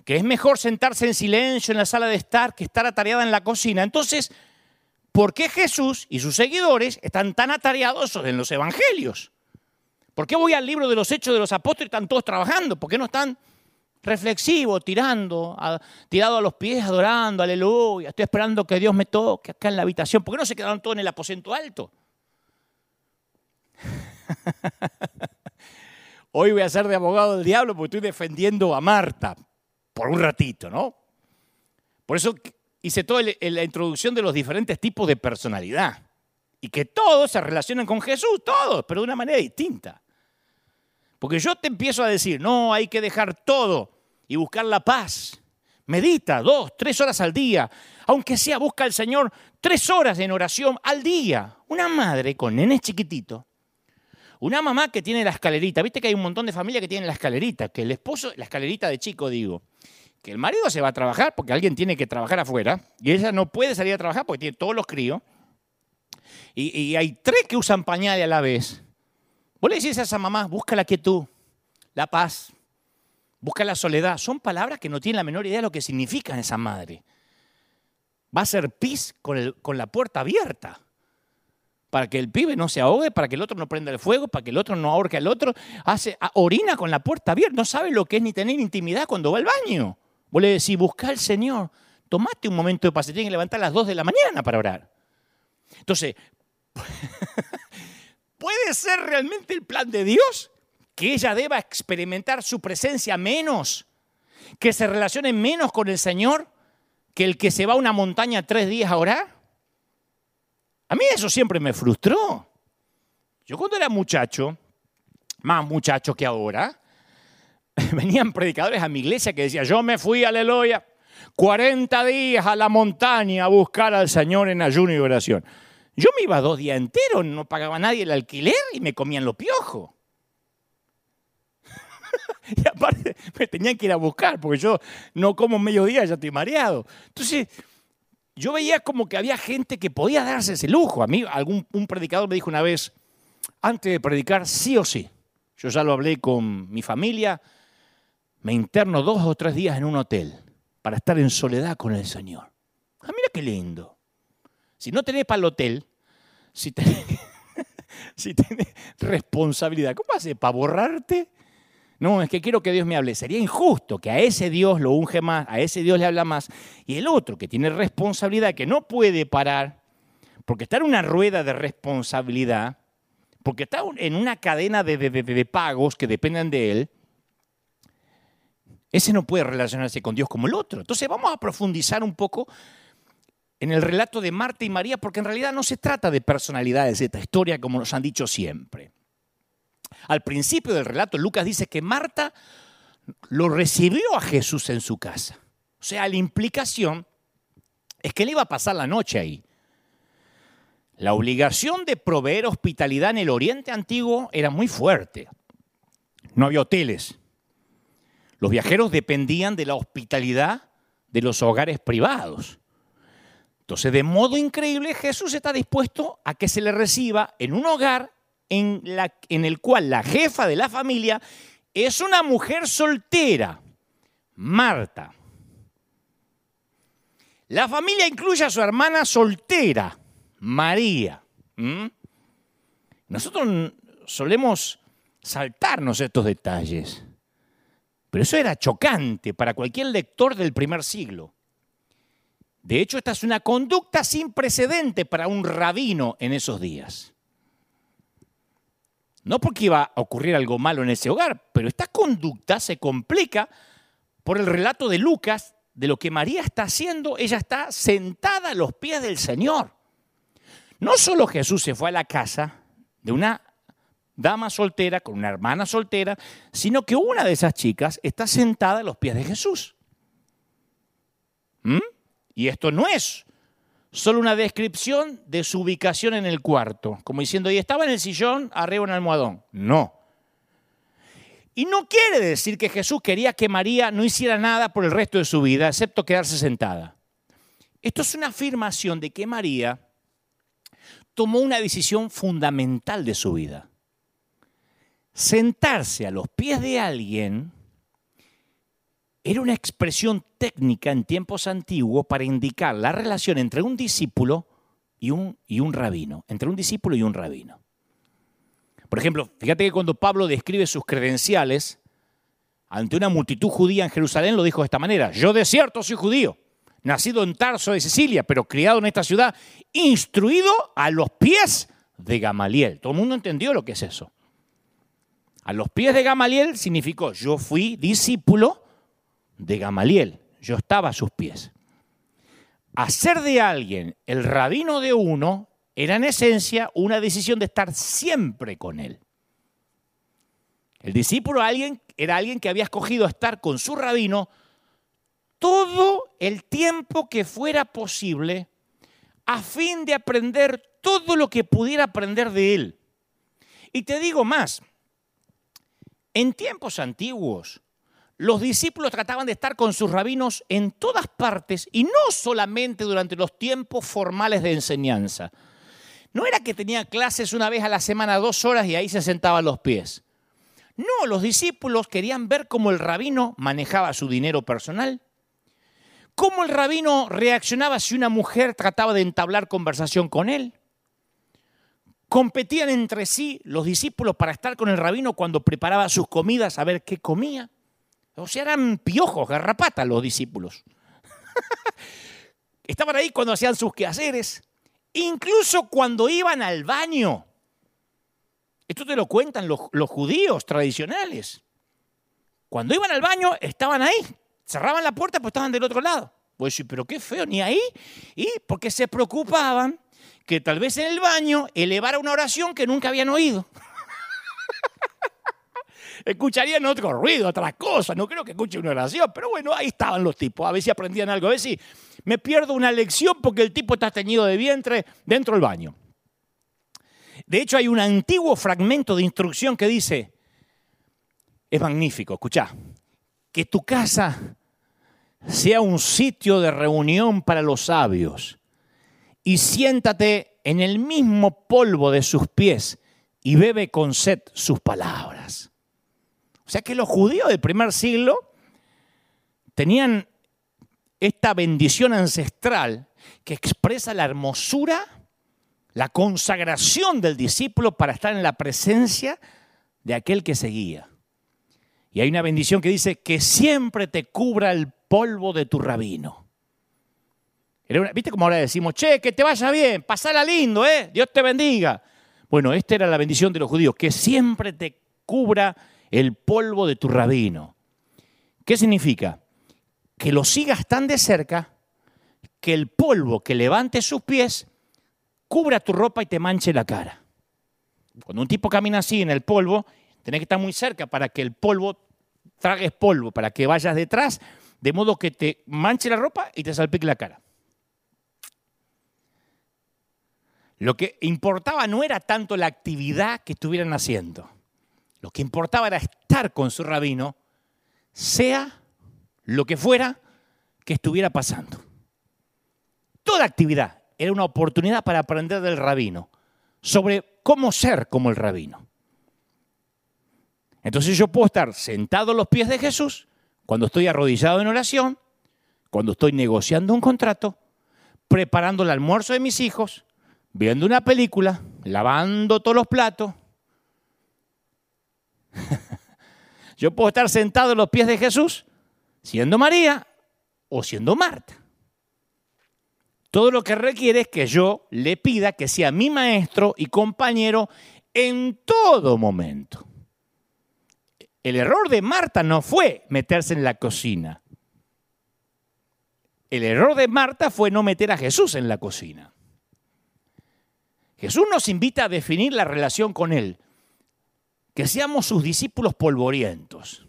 que es mejor sentarse en silencio en la sala de estar que estar atareada en la cocina. Entonces, ¿por qué Jesús y sus seguidores están tan atareados en los evangelios? ¿Por qué voy al libro de los Hechos de los Apóstoles y están todos trabajando? ¿Por qué no están reflexivos, tirando, tirado a los pies, adorando, aleluya? Estoy esperando que Dios me toque acá en la habitación. ¿Por qué no se quedaron todos en el aposento alto? Hoy voy a ser de abogado del diablo porque estoy defendiendo a Marta por un ratito, ¿no? Por eso hice toda la introducción de los diferentes tipos de personalidad y que todos se relacionan con Jesús, todos, pero de una manera distinta. Porque yo te empiezo a decir, no, hay que dejar todo y buscar la paz. Medita dos, tres horas al día. Aunque sea, busca al Señor tres horas en oración al día. Una madre con nenes chiquititos una mamá que tiene la escalerita, viste que hay un montón de familias que tienen la escalerita, que el esposo, la escalerita de chico digo, que el marido se va a trabajar porque alguien tiene que trabajar afuera y ella no puede salir a trabajar porque tiene todos los críos. Y, hay tres que usan pañales a la vez. Vos le decís a esa mamá, busca la quietud, la paz, busca la soledad. Son palabras que no tienen la menor idea de lo que significan esa madre. Va a ser pis con, con la puerta abierta para que el pibe no se ahogue, para que el otro no prenda el fuego, para que el otro no ahorque al otro, hace, orina con la puerta abierta, no sabe lo que es ni tener intimidad cuando va al baño. Vos le decís, busca al Señor, tomate un momento de paz, se que levantar a las 2 de la mañana para orar. Entonces, ¿puede ser realmente el plan de Dios que ella deba experimentar su presencia menos, que se relacione menos con el Señor que el que se va a una montaña tres días a orar? A mí eso siempre me frustró. Yo cuando era muchacho, más muchacho que ahora, venían predicadores a mi iglesia que decían, yo me fui, aleluya, 40 días a la montaña a buscar al Señor en ayuno y oración. Yo me iba dos días enteros, no pagaba nadie el alquiler y me comían los piojos. y aparte me tenían que ir a buscar, porque yo no como mediodía, ya estoy mareado. Entonces, yo veía como que había gente que podía darse ese lujo. A mí algún un predicador me dijo una vez, antes de predicar, sí o sí. Yo ya lo hablé con mi familia, me interno dos o tres días en un hotel para estar en soledad con el Señor. Ah, mira qué lindo. Si no tenés para el hotel, si tenés, responsabilidad, ¿cómo haces para borrarte? No, es que quiero que Dios me hable. Sería injusto que a ese Dios lo unge más, a ese Dios le habla más, y el otro que tiene responsabilidad, que no puede parar, porque está en una rueda de responsabilidad, porque está en una cadena de, de pagos que dependen de él, ese no puede relacionarse con Dios como el otro. Entonces vamos a profundizar un poco en el relato de Marta y María, porque en realidad no se trata de personalidades de esta historia como nos han dicho siempre. Al principio del relato, Lucas dice que Marta lo recibió a Jesús en su casa. O sea, la implicación es que él iba a pasar la noche ahí. La obligación de proveer hospitalidad en el Oriente Antiguo era muy fuerte. No había hoteles. Los viajeros dependían de la hospitalidad de los hogares privados. Entonces, de modo increíble, Jesús está dispuesto a que se le reciba en un hogar en, el cual la jefa de la familia es una mujer soltera, Marta. La familia incluye a su hermana soltera, María. Nosotros solemos saltarnos estos detalles, pero eso era chocante para cualquier lector del primer siglo. De hecho, esta es una conducta sin precedente para un rabino en esos días. No porque iba a ocurrir algo malo en ese hogar, pero esta conducta se complica por el relato de Lucas de lo que María está haciendo. Ella está sentada a los pies del Señor. No solo Jesús se fue a la casa de una dama soltera con una hermana soltera, sino que una de esas chicas está sentada a los pies de Jesús. ¿Mm? Y esto no es solo una descripción de su ubicación en el cuarto, como diciendo, y estaba en el sillón, arriba en el almohadón. No. Y no quiere decir que Jesús quería que María no hiciera nada por el resto de su vida, excepto quedarse sentada. Esto es una afirmación de que María tomó una decisión fundamental de su vida. Sentarse a los pies de alguien era una expresión técnica en tiempos antiguos para indicar la relación entre un discípulo y un, rabino, entre un discípulo y un rabino. Por ejemplo, fíjate que cuando Pablo describe sus credenciales ante una multitud judía en Jerusalén, lo dijo de esta manera, yo de cierto soy judío, nacido en Tarso de Sicilia, pero criado en esta ciudad, instruido a los pies de Gamaliel. Todo el mundo entendió lo que es eso. A los pies de Gamaliel significó, yo fui discípulo de Gamaliel. Yo estaba a sus pies. Hacer de alguien el rabino de uno era en esencia una decisión de estar siempre con él. El discípulo alguien, era alguien que había escogido estar con su rabino todo el tiempo que fuera posible a fin de aprender todo lo que pudiera aprender de él. Y te digo más, en tiempos antiguos, los discípulos trataban de estar con sus rabinos en todas partes y no solamente durante los tiempos formales de enseñanza. No era que tenía clases una vez a la semana, dos horas y ahí se sentaban los pies. No, los discípulos querían ver cómo el rabino manejaba su dinero personal, cómo el rabino reaccionaba si una mujer trataba de entablar conversación con él. Competían entre sí los discípulos para estar con el rabino cuando preparaba sus comidas a ver qué comía. O sea, eran piojos, garrapatas los discípulos. Estaban ahí cuando hacían sus quehaceres, incluso cuando iban al baño. Esto te lo cuentan los, los judíos tradicionales. Cuando iban al baño, estaban ahí. Cerraban la puerta, pues estaban del otro lado. Pues sí, pero qué feo, ni ahí. Y porque se preocupaban que tal vez en el baño elevara una oración que nunca habían oído escucharían otro ruido, otras cosas. No creo que escuche una oración, pero bueno, ahí estaban los tipos. A ver si aprendían algo. A ver si me pierdo una lección porque el tipo está teñido de vientre dentro del baño. De hecho, hay un antiguo fragmento de instrucción que dice, es magnífico, escucha, que tu casa sea un sitio de reunión para los sabios y siéntate en el mismo polvo de sus pies y bebe con sed sus palabras. O sea que los judíos del primer siglo tenían esta bendición ancestral que expresa la hermosura, la consagración del discípulo para estar en la presencia de aquel que seguía. Y hay una bendición que dice que siempre te cubra el polvo de tu rabino. ¿Viste cómo ahora decimos, che, que te vaya bien, pasala lindo, ¿eh? Dios te bendiga. Bueno, esta era la bendición de los judíos, que siempre te cubra el polvo de tu rabino. ¿Qué significa? Que lo sigas tan de cerca que el polvo que levante sus pies cubra tu ropa y te manche la cara. Cuando un tipo camina así en el polvo, tenés que estar muy cerca para que el polvo tragues polvo, para que vayas detrás, de modo que te manche la ropa y te salpique la cara. Lo que importaba no era tanto la actividad que estuvieran haciendo. Lo que importaba era estar con su rabino, sea lo que fuera que estuviera pasando. Toda actividad era una oportunidad para aprender del rabino, sobre cómo ser como el rabino. Entonces yo puedo estar sentado a los pies de Jesús cuando estoy arrodillado en oración, cuando estoy negociando un contrato, preparando el almuerzo de mis hijos, viendo una película, lavando todos los platos, Yo puedo estar sentado en los pies de Jesús siendo María o siendo Marta. Todo lo que requiere es que yo le pida que sea mi maestro y compañero en todo momento. El error de Marta no fue meterse en la cocina. El error de Marta fue no meter a Jesús en la cocina. Jesús nos invita a definir la relación con Él que seamos sus discípulos polvorientos,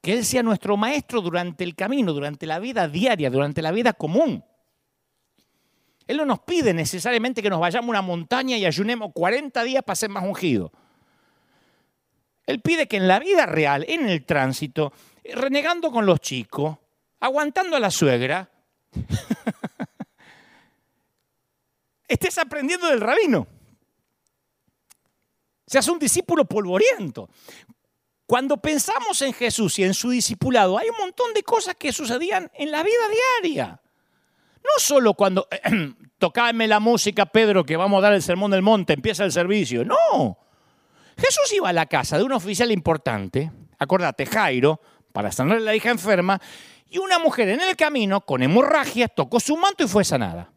que Él sea nuestro maestro durante el camino, durante la vida diaria, durante la vida común. Él no nos pide necesariamente que nos vayamos a una montaña y ayunemos 40 días para ser más ungidos. Él pide que en la vida real, en el tránsito, renegando con los chicos, aguantando a la suegra, estés aprendiendo del rabino seas un discípulo polvoriento. Cuando pensamos en Jesús y en su discipulado, hay un montón de cosas que sucedían en la vida diaria. No solo cuando tocame la música, Pedro, que vamos a dar el sermón del monte, empieza el servicio. No. Jesús iba a la casa de un oficial importante, acordate, Jairo, para sanar a la hija enferma, y una mujer en el camino, con hemorragia, tocó su manto y fue sanada.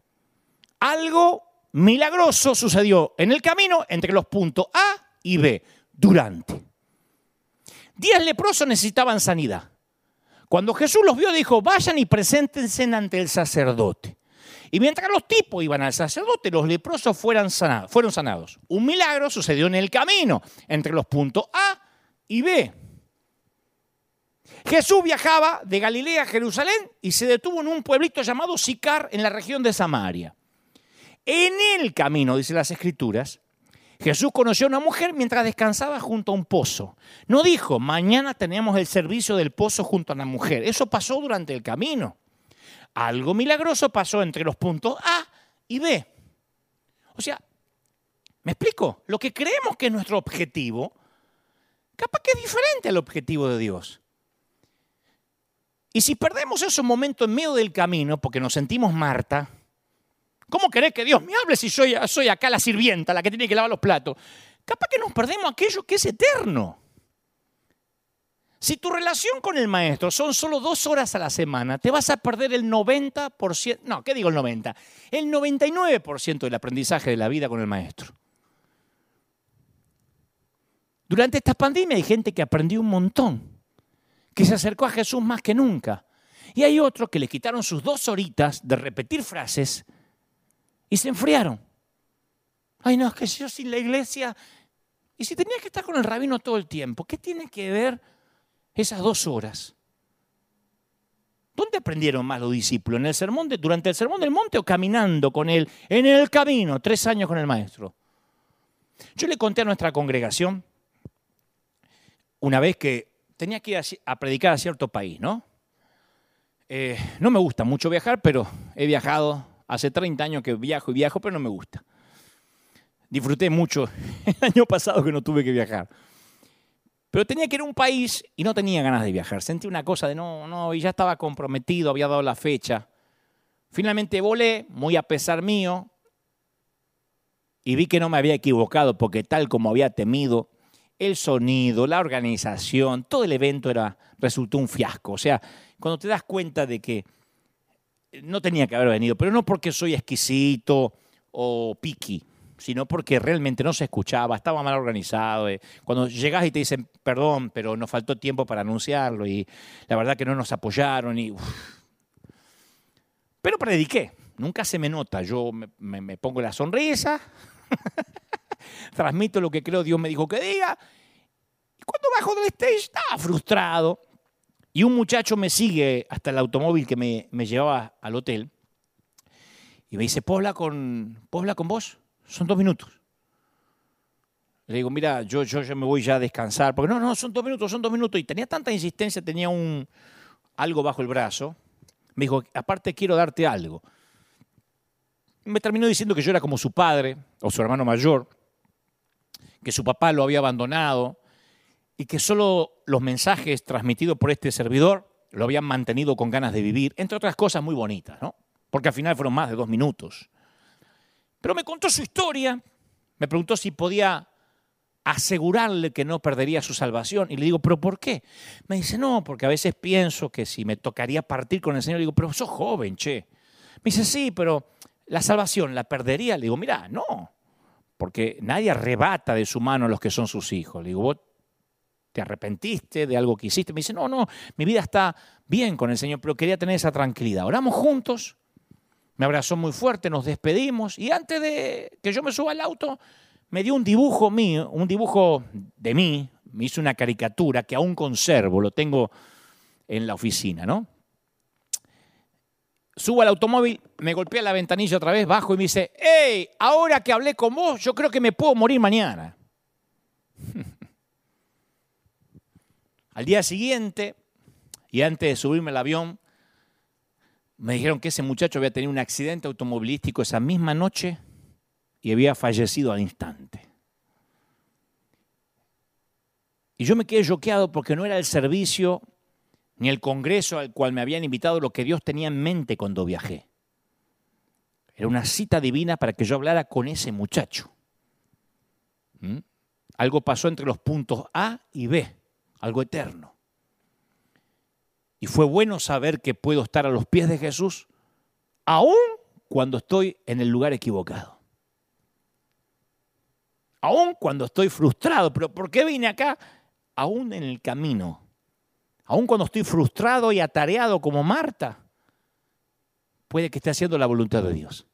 Algo milagroso sucedió en el camino entre los puntos A y B, durante. Diez leprosos necesitaban sanidad. Cuando Jesús los vio, dijo, vayan y preséntense ante el sacerdote. Y mientras los tipos iban al sacerdote, los leprosos fueron sanados, fueron sanados. Un milagro sucedió en el camino, entre los puntos A y B. Jesús viajaba de Galilea a Jerusalén y se detuvo en un pueblito llamado Sicar en la región de Samaria. En el camino, dice las escrituras, Jesús conoció a una mujer mientras descansaba junto a un pozo. No dijo, mañana tenemos el servicio del pozo junto a la mujer. Eso pasó durante el camino. Algo milagroso pasó entre los puntos A y B. O sea, ¿me explico? Lo que creemos que es nuestro objetivo, capaz que es diferente al objetivo de Dios. Y si perdemos esos momentos en medio del camino porque nos sentimos Marta, ¿cómo querés que Dios me hable si soy, soy acá la sirvienta, la que tiene que lavar los platos? Capaz que nos perdemos aquello que es eterno. Si tu relación con el maestro son solo dos horas a la semana, te vas a perder el 90%, no, ¿qué digo el 90? El 99% del aprendizaje de la vida con el maestro. Durante esta pandemia hay gente que aprendió un montón que se acercó a Jesús más que nunca. Y hay otros que le quitaron sus dos horitas de repetir frases y se enfriaron. Ay, no, es que yo sin la iglesia... Y si tenías que estar con el rabino todo el tiempo, ¿qué tiene que ver esas dos horas? ¿Dónde aprendieron más los discípulos? ¿En el sermón ¿Durante el sermón del monte o caminando con él en el camino? Tres años con el maestro. Yo le conté a nuestra congregación una vez que tenía que ir a, predicar a cierto país, ¿no? Eh, no me gusta mucho viajar, pero he viajado. Hace 30 años que viajo y viajo, pero no me gusta. Disfruté mucho el año pasado que no tuve que viajar. Pero tenía que ir a un país y no tenía ganas de viajar. Sentí una cosa de no, no, y ya estaba comprometido, había dado la fecha. Finalmente volé, muy a pesar mío, y vi que no me había equivocado porque tal como había temido, el sonido, la organización, todo el evento era, resultó un fiasco. O sea, cuando te das cuenta de que no tenía que haber venido, pero no porque soy exquisito o piqui, sino porque realmente no se escuchaba, estaba mal organizado. Eh. Cuando llegas y te dicen, perdón, pero nos faltó tiempo para anunciarlo y la verdad que no nos apoyaron. Y, Pero prediqué, nunca se me nota, yo me, me pongo la sonrisa. transmito lo que creo Dios me dijo que diga. Y cuando bajo del stage estaba frustrado. Y un muchacho me sigue hasta el automóvil que me, llevaba al hotel. Y me dice, ¿puedo con, con vos? Son dos minutos. Le digo, mira, yo, yo, yo me voy ya a descansar. Porque no, no, son dos minutos, son dos minutos. Y tenía tanta insistencia, tenía un, algo bajo el brazo. Me dijo, aparte quiero darte algo. Me terminó diciendo que yo era como su padre o su hermano mayor que su papá lo había abandonado y que solo los mensajes transmitidos por este servidor lo habían mantenido con ganas de vivir, entre otras cosas muy bonitas, ¿no? Porque al final fueron más de dos minutos. Pero me contó su historia, me preguntó si podía asegurarle que no perdería su salvación. Y le digo, ¿pero por qué? Me dice, no, porque a veces pienso que si me tocaría partir con el Señor, le digo, pero sos joven, che. Me dice, sí, pero la salvación la perdería. Le digo, mira, no porque nadie arrebata de su mano a los que son sus hijos. Le digo, vos te arrepentiste de algo que hiciste. Me dice, no, no, mi vida está bien con el Señor, pero quería tener esa tranquilidad. Oramos juntos, me abrazó muy fuerte, nos despedimos y antes de que yo me suba al auto, me dio un dibujo mío, un dibujo de mí, me hizo una caricatura que aún conservo, lo tengo en la oficina, ¿no? Subo al automóvil, me golpea la ventanilla otra vez, bajo y me dice, hey, ahora que hablé con vos, yo creo que me puedo morir mañana. al día siguiente, y antes de subirme al avión, me dijeron que ese muchacho había tenido un accidente automovilístico esa misma noche y había fallecido al instante. Y yo me quedé choqueado porque no era el servicio ni el congreso al cual me habían invitado lo que Dios tenía en mente cuando viajé. Era una cita divina para que yo hablara con ese muchacho. ¿Mm? Algo pasó entre los puntos A y B, algo eterno. Y fue bueno saber que puedo estar a los pies de Jesús aún cuando estoy en el lugar equivocado. Aún cuando estoy frustrado. ¿Pero por qué vine acá? Aún en el camino aun cuando estoy frustrado y atareado como Marta, puede que esté haciendo la voluntad de Dios.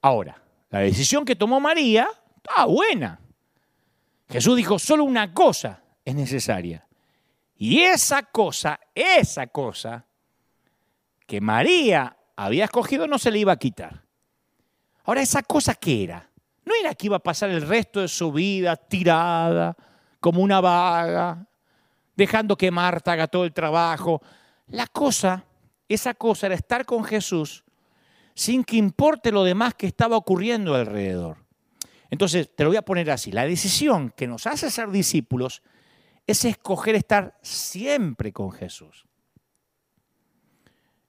Ahora, la decisión que tomó María está buena. Jesús dijo, solo una cosa es necesaria. Y esa cosa, esa cosa que María había escogido no se le iba a quitar. Ahora, ¿esa cosa qué era? No era que iba a pasar el resto de su vida tirada, como una vaga, dejando que Marta haga todo el trabajo. La cosa, esa cosa era estar con Jesús sin que importe lo demás que estaba ocurriendo alrededor. Entonces, te lo voy a poner así. La decisión que nos hace ser discípulos es escoger estar siempre con Jesús.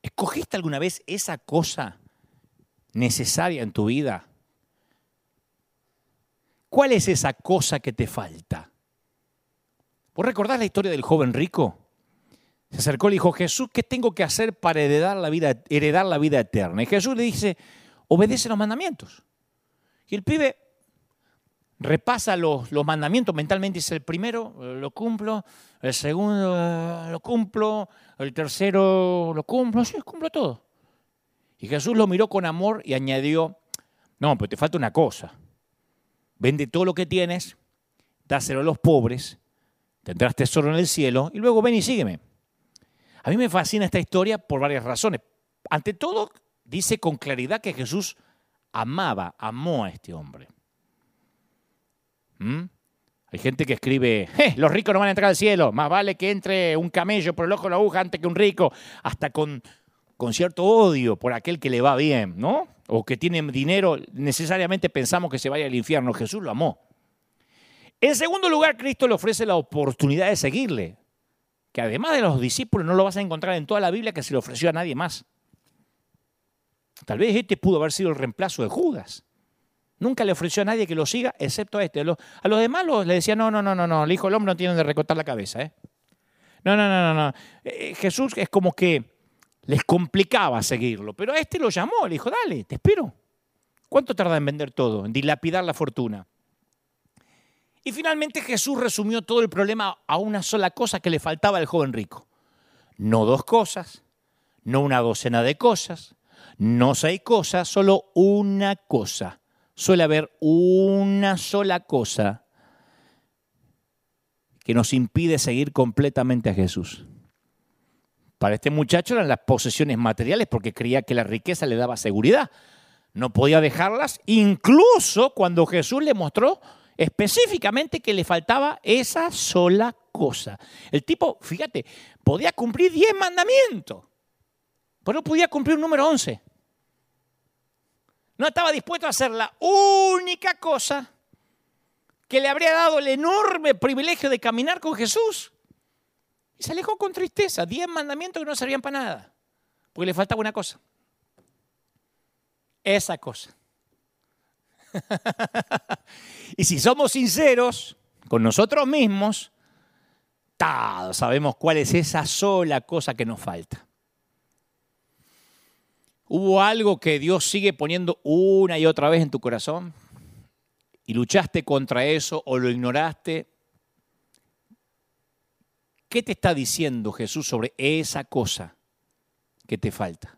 ¿Escogiste alguna vez esa cosa necesaria en tu vida? ¿Cuál es esa cosa que te falta? ¿Vos recordás la historia del joven rico? Se acercó y le dijo, Jesús, ¿qué tengo que hacer para heredar la vida, heredar la vida eterna? Y Jesús le dice, obedece los mandamientos. Y el pibe repasa los, los mandamientos mentalmente, dice, el primero eh, lo cumplo, el segundo eh, lo cumplo, el tercero lo cumplo, sí, cumplo todo. Y Jesús lo miró con amor y añadió, no, pero te falta una cosa. Vende todo lo que tienes, dáselo a los pobres, tendrás tesoro en el cielo y luego ven y sígueme. A mí me fascina esta historia por varias razones. Ante todo, dice con claridad que Jesús amaba, amó a este hombre. ¿Mm? Hay gente que escribe, los ricos no van a entrar al cielo, más vale que entre un camello por el ojo de la aguja antes que un rico, hasta con, con cierto odio por aquel que le va bien, ¿no? O que tiene dinero, necesariamente pensamos que se vaya al infierno. Jesús lo amó. En segundo lugar, Cristo le ofrece la oportunidad de seguirle, que además de los discípulos no lo vas a encontrar en toda la Biblia que se le ofreció a nadie más. Tal vez este pudo haber sido el reemplazo de Judas. Nunca le ofreció a nadie que lo siga, excepto a este. A los, demás le decía, no, no, no, no, no, el hijo del hombre no tiene de recortar la cabeza. ¿eh? No, no, no, no, no. Eh, Jesús es como que les complicaba seguirlo, pero a este lo llamó, le dijo, dale, te espero. ¿Cuánto tarda en vender todo, en dilapidar la fortuna? Y finalmente Jesús resumió todo el problema a una sola cosa que le faltaba al joven rico. No dos cosas, no una docena de cosas, no seis cosas, solo una cosa suele haber una sola cosa que nos impide seguir completamente a Jesús. Para este muchacho eran las posesiones materiales porque creía que la riqueza le daba seguridad. No podía dejarlas, incluso cuando Jesús le mostró específicamente que le faltaba esa sola cosa. El tipo, fíjate, podía cumplir 10 mandamientos, pero no podía cumplir un número 11. No estaba dispuesto a hacer la única cosa que le habría dado el enorme privilegio de caminar con Jesús. Y se alejó con tristeza. Diez mandamientos que no servían para nada. Porque le faltaba una cosa. Esa cosa. y si somos sinceros con nosotros mismos, todos sabemos cuál es esa sola cosa que nos falta. ¿Hubo algo que Dios sigue poniendo una y otra vez en tu corazón? ¿Y luchaste contra eso o lo ignoraste? ¿Qué te está diciendo Jesús sobre esa cosa que te falta?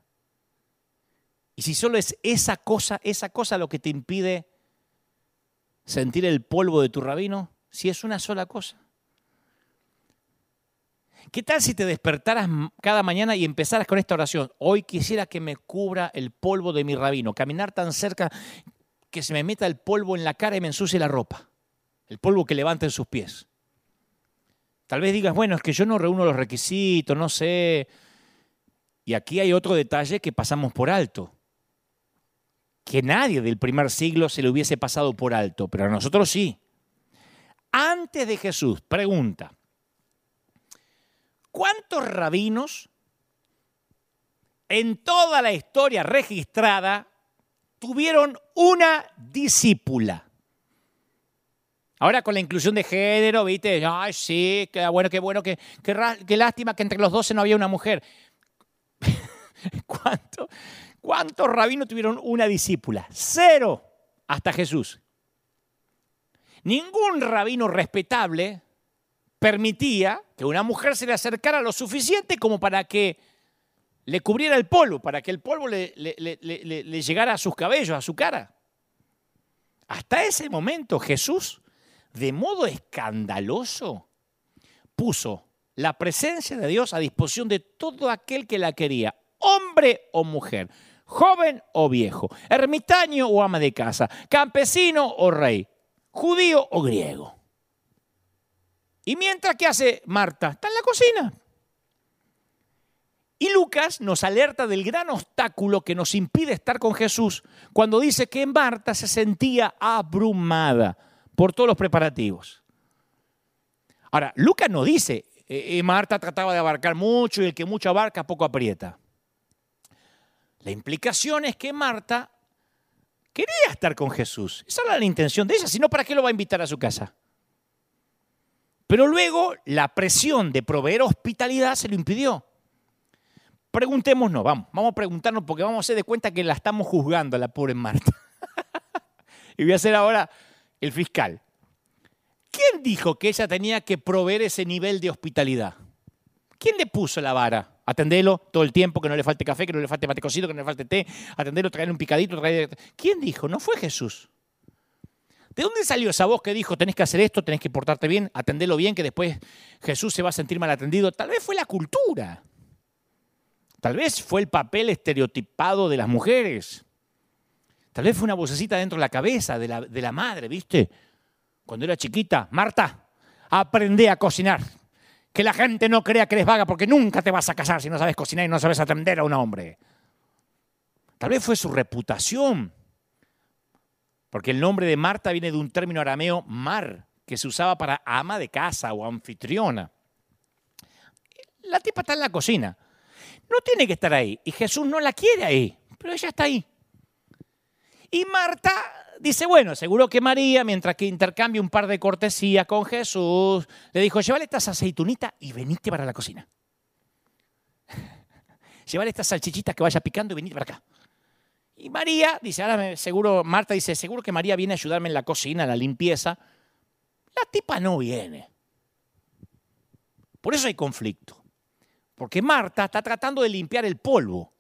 Y si solo es esa cosa, esa cosa lo que te impide sentir el polvo de tu rabino, si es una sola cosa. ¿Qué tal si te despertaras cada mañana y empezaras con esta oración? Hoy quisiera que me cubra el polvo de mi rabino, caminar tan cerca que se me meta el polvo en la cara y me ensucie la ropa, el polvo que levanta en sus pies. Tal vez digas, bueno, es que yo no reúno los requisitos, no sé. Y aquí hay otro detalle que pasamos por alto, que nadie del primer siglo se le hubiese pasado por alto, pero a nosotros sí. Antes de Jesús, pregunta, ¿Cuántos rabinos en toda la historia registrada tuvieron una discípula? Ahora con la inclusión de género, viste, ay, sí, qué bueno, qué bueno, qué, qué, lástima que entre los doce no había una mujer. ¿Cuántos rabinos tuvieron una discípula? Cero hasta Jesús. Ningún rabino respetable permitía que una mujer se le acercara lo suficiente como para que le cubriera el polvo, para que el polvo le, le, llegara a sus cabellos, a su cara. Hasta ese momento Jesús, de modo escandaloso, puso la presencia de Dios a disposición de todo aquel que la quería, hombre o mujer, joven o viejo, ermitaño o ama de casa, campesino o rey, judío o griego. Y mientras, ¿qué hace Marta? Está en la cocina. Y Lucas nos alerta del gran obstáculo que nos impide estar con Jesús cuando dice que Marta se sentía abrumada por todos los preparativos. Ahora, Lucas no dice, eh, eh, Marta trataba de abarcar mucho y el que mucho abarca poco aprieta. La implicación es que Marta quería estar con Jesús. Esa era la intención de ella, si no, ¿para qué lo va a invitar a su casa? Pero luego la presión de proveer hospitalidad se lo impidió. Preguntémonos, vamos, vamos a preguntarnos porque vamos a hacer de cuenta que la estamos juzgando a la pobre Marta. y voy a ser ahora el fiscal. ¿Quién dijo que ella tenía que proveer ese nivel de hospitalidad? ¿Quién le puso la vara? Atendelo todo el tiempo, que no le falte café, que no le falte mate cocido, que no le falte té, atendelo, traerle un picadito. Traerle... ¿Quién dijo? No fue Jesús. ¿De dónde salió esa voz que dijo, tenés que hacer esto, tenés que portarte bien, atendelo bien, que después Jesús se va a sentir mal atendido? Tal vez fue la cultura. Tal vez fue el papel estereotipado de las mujeres. Tal vez fue una vocecita dentro de la cabeza de la, de la madre, ¿viste? Cuando era chiquita, Marta, aprende a cocinar. Que la gente no crea que eres vaga porque nunca te vas a casar si no sabes cocinar y no sabes atender a un hombre. Tal vez fue su reputación. Porque el nombre de Marta viene de un término arameo mar, que se usaba para ama de casa o anfitriona. La tipa está en la cocina no tiene que estar ahí. Y Jesús no la quiere ahí, pero ella está ahí. Y Marta dice, bueno, seguro que María, mientras que intercambia un par de cortesías con Jesús, le dijo, llévale estas aceitunitas y venite para la cocina. llévale estas salchichitas que vaya picando y venite para acá. Y María dice, ahora seguro, Marta dice, seguro que María viene a ayudarme en la cocina, en la limpieza. La tipa no viene. Por eso hay conflicto. Porque Marta está tratando de limpiar el polvo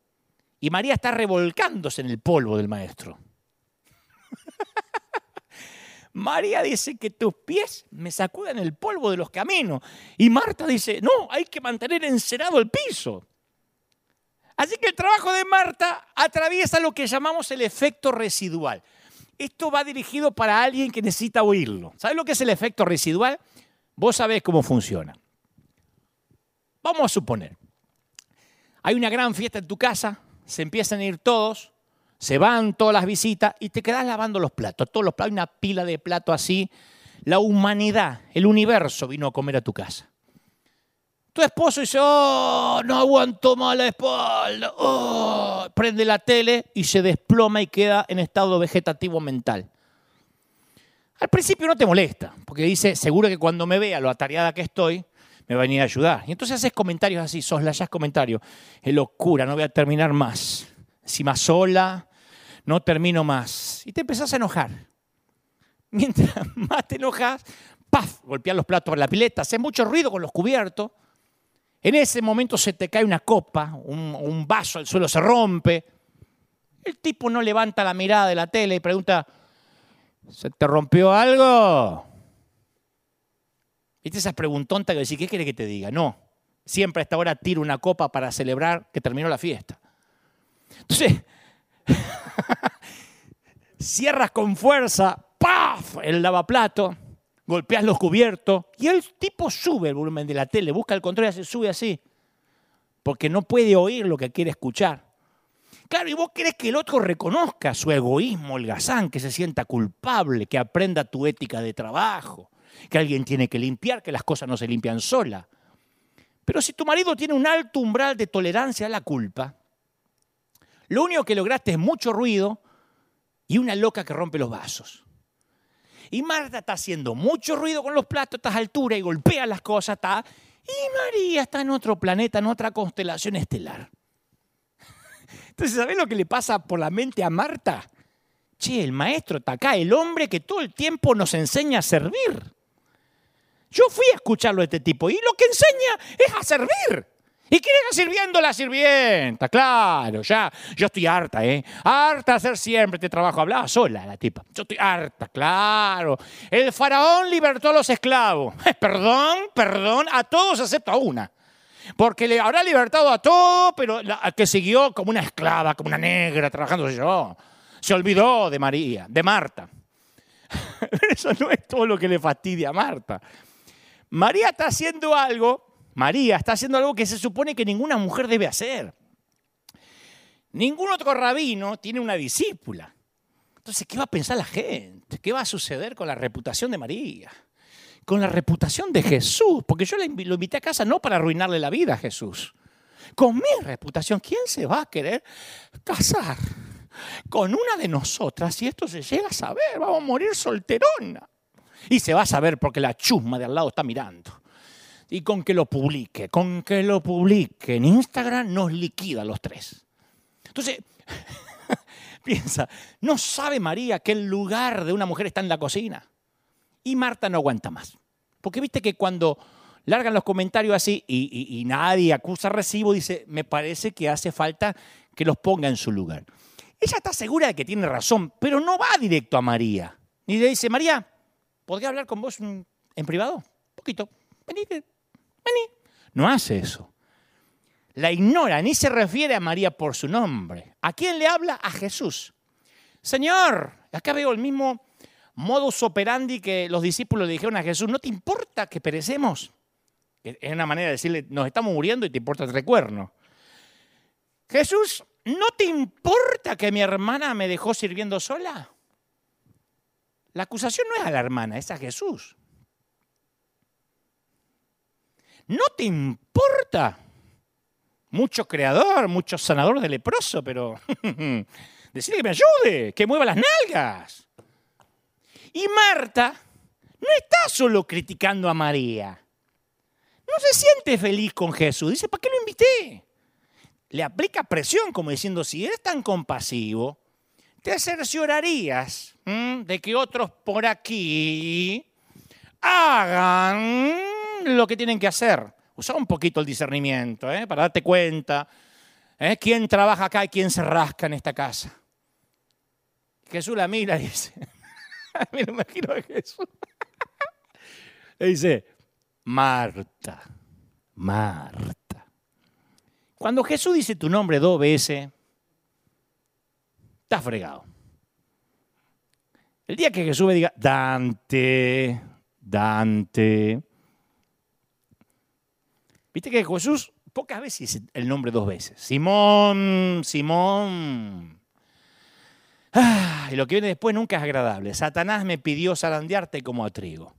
y María está revolcándose en el polvo del maestro. María dice que tus pies me sacuden el polvo de los caminos. Y Marta dice, no, hay que mantener encerado el piso. Así que el trabajo de Marta atraviesa lo que llamamos el efecto residual. Esto va dirigido para alguien que necesita oírlo. ¿Sabes lo que es el efecto residual? Vos sabés cómo funciona. Vamos a suponer, hay una gran fiesta en tu casa, se empiezan a ir todos, se van todas las visitas y te quedas lavando los platos. Todos los platos, hay una pila de platos así. La humanidad, el universo vino a comer a tu casa. Tu esposo dice, oh, no aguanto más la espalda. Oh, prende la tele y se desploma y queda en estado vegetativo mental. Al principio no te molesta, porque dice, seguro que cuando me vea lo atareada que estoy, me va a venir a ayudar. Y entonces haces comentarios así, soslayas comentarios. Es locura, no voy a terminar más. Encima sola, no termino más. Y te empezás a enojar. Mientras más te enojas, ¡paf! Golpeas los platos por la pileta, haces mucho ruido con los cubiertos. En ese momento se te cae una copa, un, vaso, el suelo se rompe. El tipo no levanta la mirada de la tele y pregunta, ¿se te rompió algo? ¿Viste esas preguntontas que decís, ¿qué quiere que te diga? No. Siempre a esta hora tiro una copa para celebrar que terminó la fiesta. Entonces, cierras con fuerza, ¡paf! el lavaplato, golpeas los cubiertos y el tipo sube el volumen de la tele, busca el control y se sube así, porque no puede oír lo que quiere escuchar. Claro, y vos querés que el otro reconozca su egoísmo, el gazán, que se sienta culpable, que aprenda tu ética de trabajo, que alguien tiene que limpiar, que las cosas no se limpian sola. Pero si tu marido tiene un alto umbral de tolerancia a la culpa, lo único que lograste es mucho ruido y una loca que rompe los vasos. Y Marta está haciendo mucho ruido con los platos a estas alturas y golpea las cosas, está. Y María está en otro planeta, en otra constelación estelar. Entonces, ¿sabes lo que le pasa por la mente a Marta? Che, el maestro está acá, el hombre que todo el tiempo nos enseña a servir. Yo fui a escucharlo a este tipo y lo que enseña es a servir. ¿Y quién está sirviendo la sirvienta? Claro, ya, yo estoy harta, ¿eh? Harta de hacer siempre este trabajo. Hablaba sola la tipa. Yo estoy harta, claro. El faraón libertó a los esclavos. Perdón, perdón, a todos excepto a una. Porque le habrá libertado a todo, pero que siguió como una esclava, como una negra, trabajando yo. Se olvidó de María, de Marta. Eso no es todo lo que le fastidia a Marta. María está haciendo algo, María está haciendo algo que se supone que ninguna mujer debe hacer. Ningún otro rabino tiene una discípula. Entonces, ¿qué va a pensar la gente? ¿Qué va a suceder con la reputación de María? Con la reputación de Jesús. Porque yo lo invité a casa no para arruinarle la vida a Jesús. Con mi reputación, ¿quién se va a querer casar con una de nosotras si esto se llega a saber? Vamos a morir solterona. Y se va a saber porque la chusma de al lado está mirando. Y con que lo publique, con que lo publique en Instagram nos liquida los tres. Entonces, piensa, ¿no sabe María que el lugar de una mujer está en la cocina? Y Marta no aguanta más. Porque viste que cuando largan los comentarios así y, nadie acusa recibo, dice, me parece que hace falta que los ponga en su lugar. Ella está segura de que tiene razón, pero no va directo a María. Ni le dice, María, ¿podría hablar con vos en privado? Un poquito. Vení, vení. No hace eso la ignora, ni se refiere a María por su nombre. ¿A quién le habla? A Jesús. Señor, acá veo el mismo modus operandi que los discípulos le dijeron a Jesús, ¿no te importa que perecemos? Es una manera de decirle, nos estamos muriendo y te importa el recuerno. Jesús, ¿no te importa que mi hermana me dejó sirviendo sola? La acusación no es a la hermana, es a Jesús. ¿No te importa? mucho creador, mucho sanador de leproso, pero decirle que me ayude, que mueva las nalgas. Y Marta no está solo criticando a María. No se siente feliz con Jesús. Dice, ¿para qué lo invité? Le aplica presión como diciendo, si eres tan compasivo, te cerciorarías de que otros por aquí hagan lo que tienen que hacer. Usa un poquito el discernimiento ¿eh? para darte cuenta ¿eh? quién trabaja acá y quién se rasca en esta casa. Jesús la mira y dice, me imagino a Jesús. Le dice, Marta, Marta. Cuando Jesús dice tu nombre dos veces, estás fregado. El día que Jesús me diga, Dante, Dante, Viste que Jesús pocas veces el nombre dos veces. Simón, Simón. Ah, y lo que viene después nunca es agradable. Satanás me pidió zarandearte como a trigo.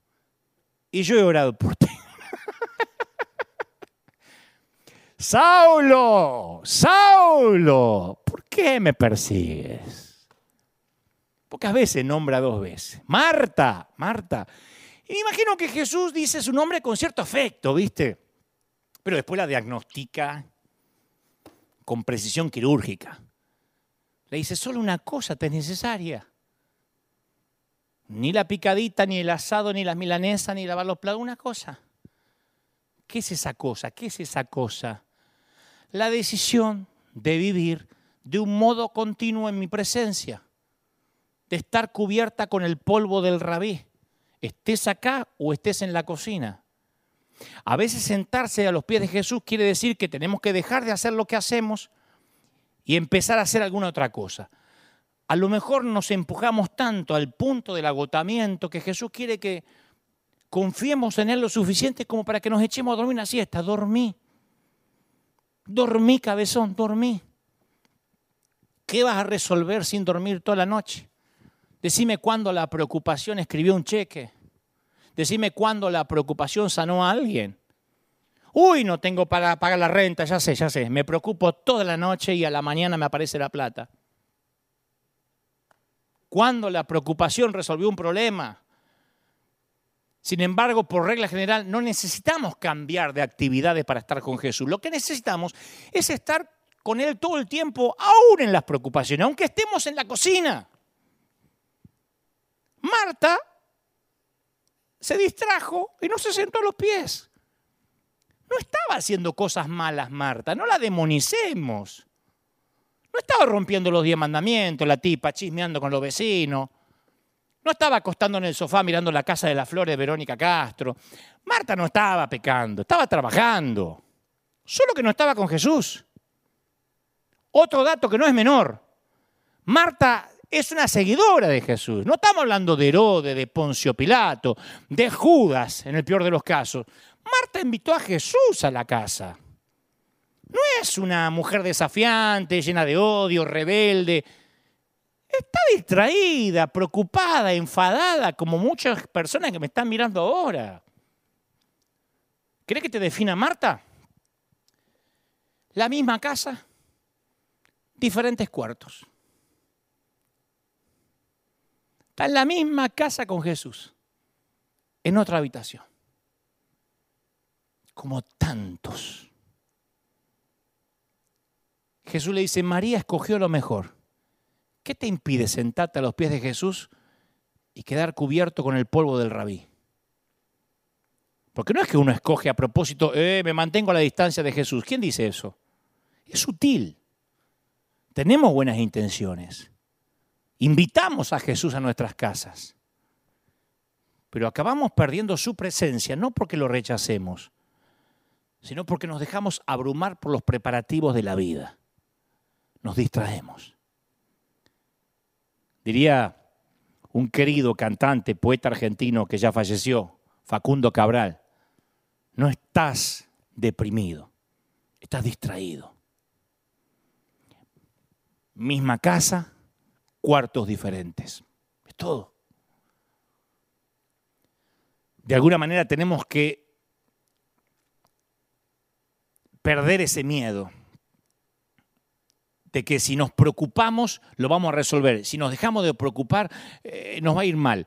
Y yo he orado por ti. Saulo, Saulo, ¿por qué me persigues? Pocas veces nombra dos veces. Marta, Marta. Y me imagino que Jesús dice su nombre con cierto afecto, ¿viste? Pero después la diagnostica con precisión quirúrgica. Le dice, solo una cosa te es necesaria. Ni la picadita, ni el asado, ni las milanesas, ni lavar los platos, una cosa. ¿Qué es esa cosa? ¿Qué es esa cosa? La decisión de vivir de un modo continuo en mi presencia, de estar cubierta con el polvo del rabí, estés acá o estés en la cocina. A veces sentarse a los pies de Jesús quiere decir que tenemos que dejar de hacer lo que hacemos y empezar a hacer alguna otra cosa. A lo mejor nos empujamos tanto al punto del agotamiento que Jesús quiere que confiemos en Él lo suficiente como para que nos echemos a dormir una siesta. Dormí. Dormí, cabezón, dormí. ¿Qué vas a resolver sin dormir toda la noche? Decime cuándo la preocupación escribió un cheque. Decime cuándo la preocupación sanó a alguien. Uy, no tengo para pagar la renta, ya sé, ya sé. Me preocupo toda la noche y a la mañana me aparece la plata. ¿Cuándo la preocupación resolvió un problema? Sin embargo, por regla general, no necesitamos cambiar de actividades para estar con Jesús. Lo que necesitamos es estar con Él todo el tiempo, aún en las preocupaciones, aunque estemos en la cocina. Marta se distrajo y no se sentó a los pies. No estaba haciendo cosas malas Marta, no la demonicemos. No estaba rompiendo los diez mandamientos, la tipa chismeando con los vecinos. No estaba acostando en el sofá mirando la casa de las flores de Verónica Castro. Marta no estaba pecando, estaba trabajando. solo que no estaba con Jesús. Otro dato que no es menor. Marta es una seguidora de Jesús. No estamos hablando de Herodes, de Poncio Pilato, de Judas, en el peor de los casos. Marta invitó a Jesús a la casa. No es una mujer desafiante, llena de odio, rebelde. Está distraída, preocupada, enfadada, como muchas personas que me están mirando ahora. ¿Crees que te defina Marta? La misma casa, diferentes cuartos. Está en la misma casa con Jesús, en otra habitación. Como tantos. Jesús le dice, María escogió lo mejor. ¿Qué te impide sentarte a los pies de Jesús y quedar cubierto con el polvo del rabí? Porque no es que uno escoge a propósito, eh, me mantengo a la distancia de Jesús. ¿Quién dice eso? Es sutil. Tenemos buenas intenciones. Invitamos a Jesús a nuestras casas. Pero acabamos perdiendo su presencia, no porque lo rechacemos, sino porque nos dejamos abrumar por los preparativos de la vida. Nos distraemos. Diría un querido cantante, poeta argentino que ya falleció, Facundo Cabral, no estás deprimido, estás distraído. Misma casa, cuartos diferentes. Es todo. De alguna manera tenemos que perder ese miedo de que si nos preocupamos lo vamos a resolver. Si nos dejamos de preocupar, eh, nos va a ir mal.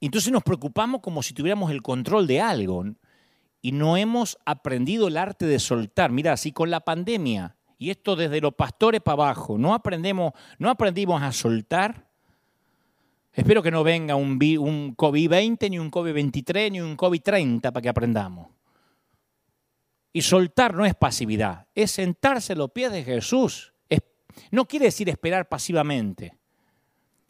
Entonces nos preocupamos como si tuviéramos el control de algo y no hemos aprendido el arte de soltar. Mira, así con la pandemia y esto desde los pastores para abajo, no, aprendemos, no aprendimos a soltar. Espero que no venga un, un COVID-20, ni un COVID-23, ni un COVID-30 para que aprendamos. Y soltar no es pasividad, es sentarse a los pies de Jesús. no quiere decir esperar pasivamente.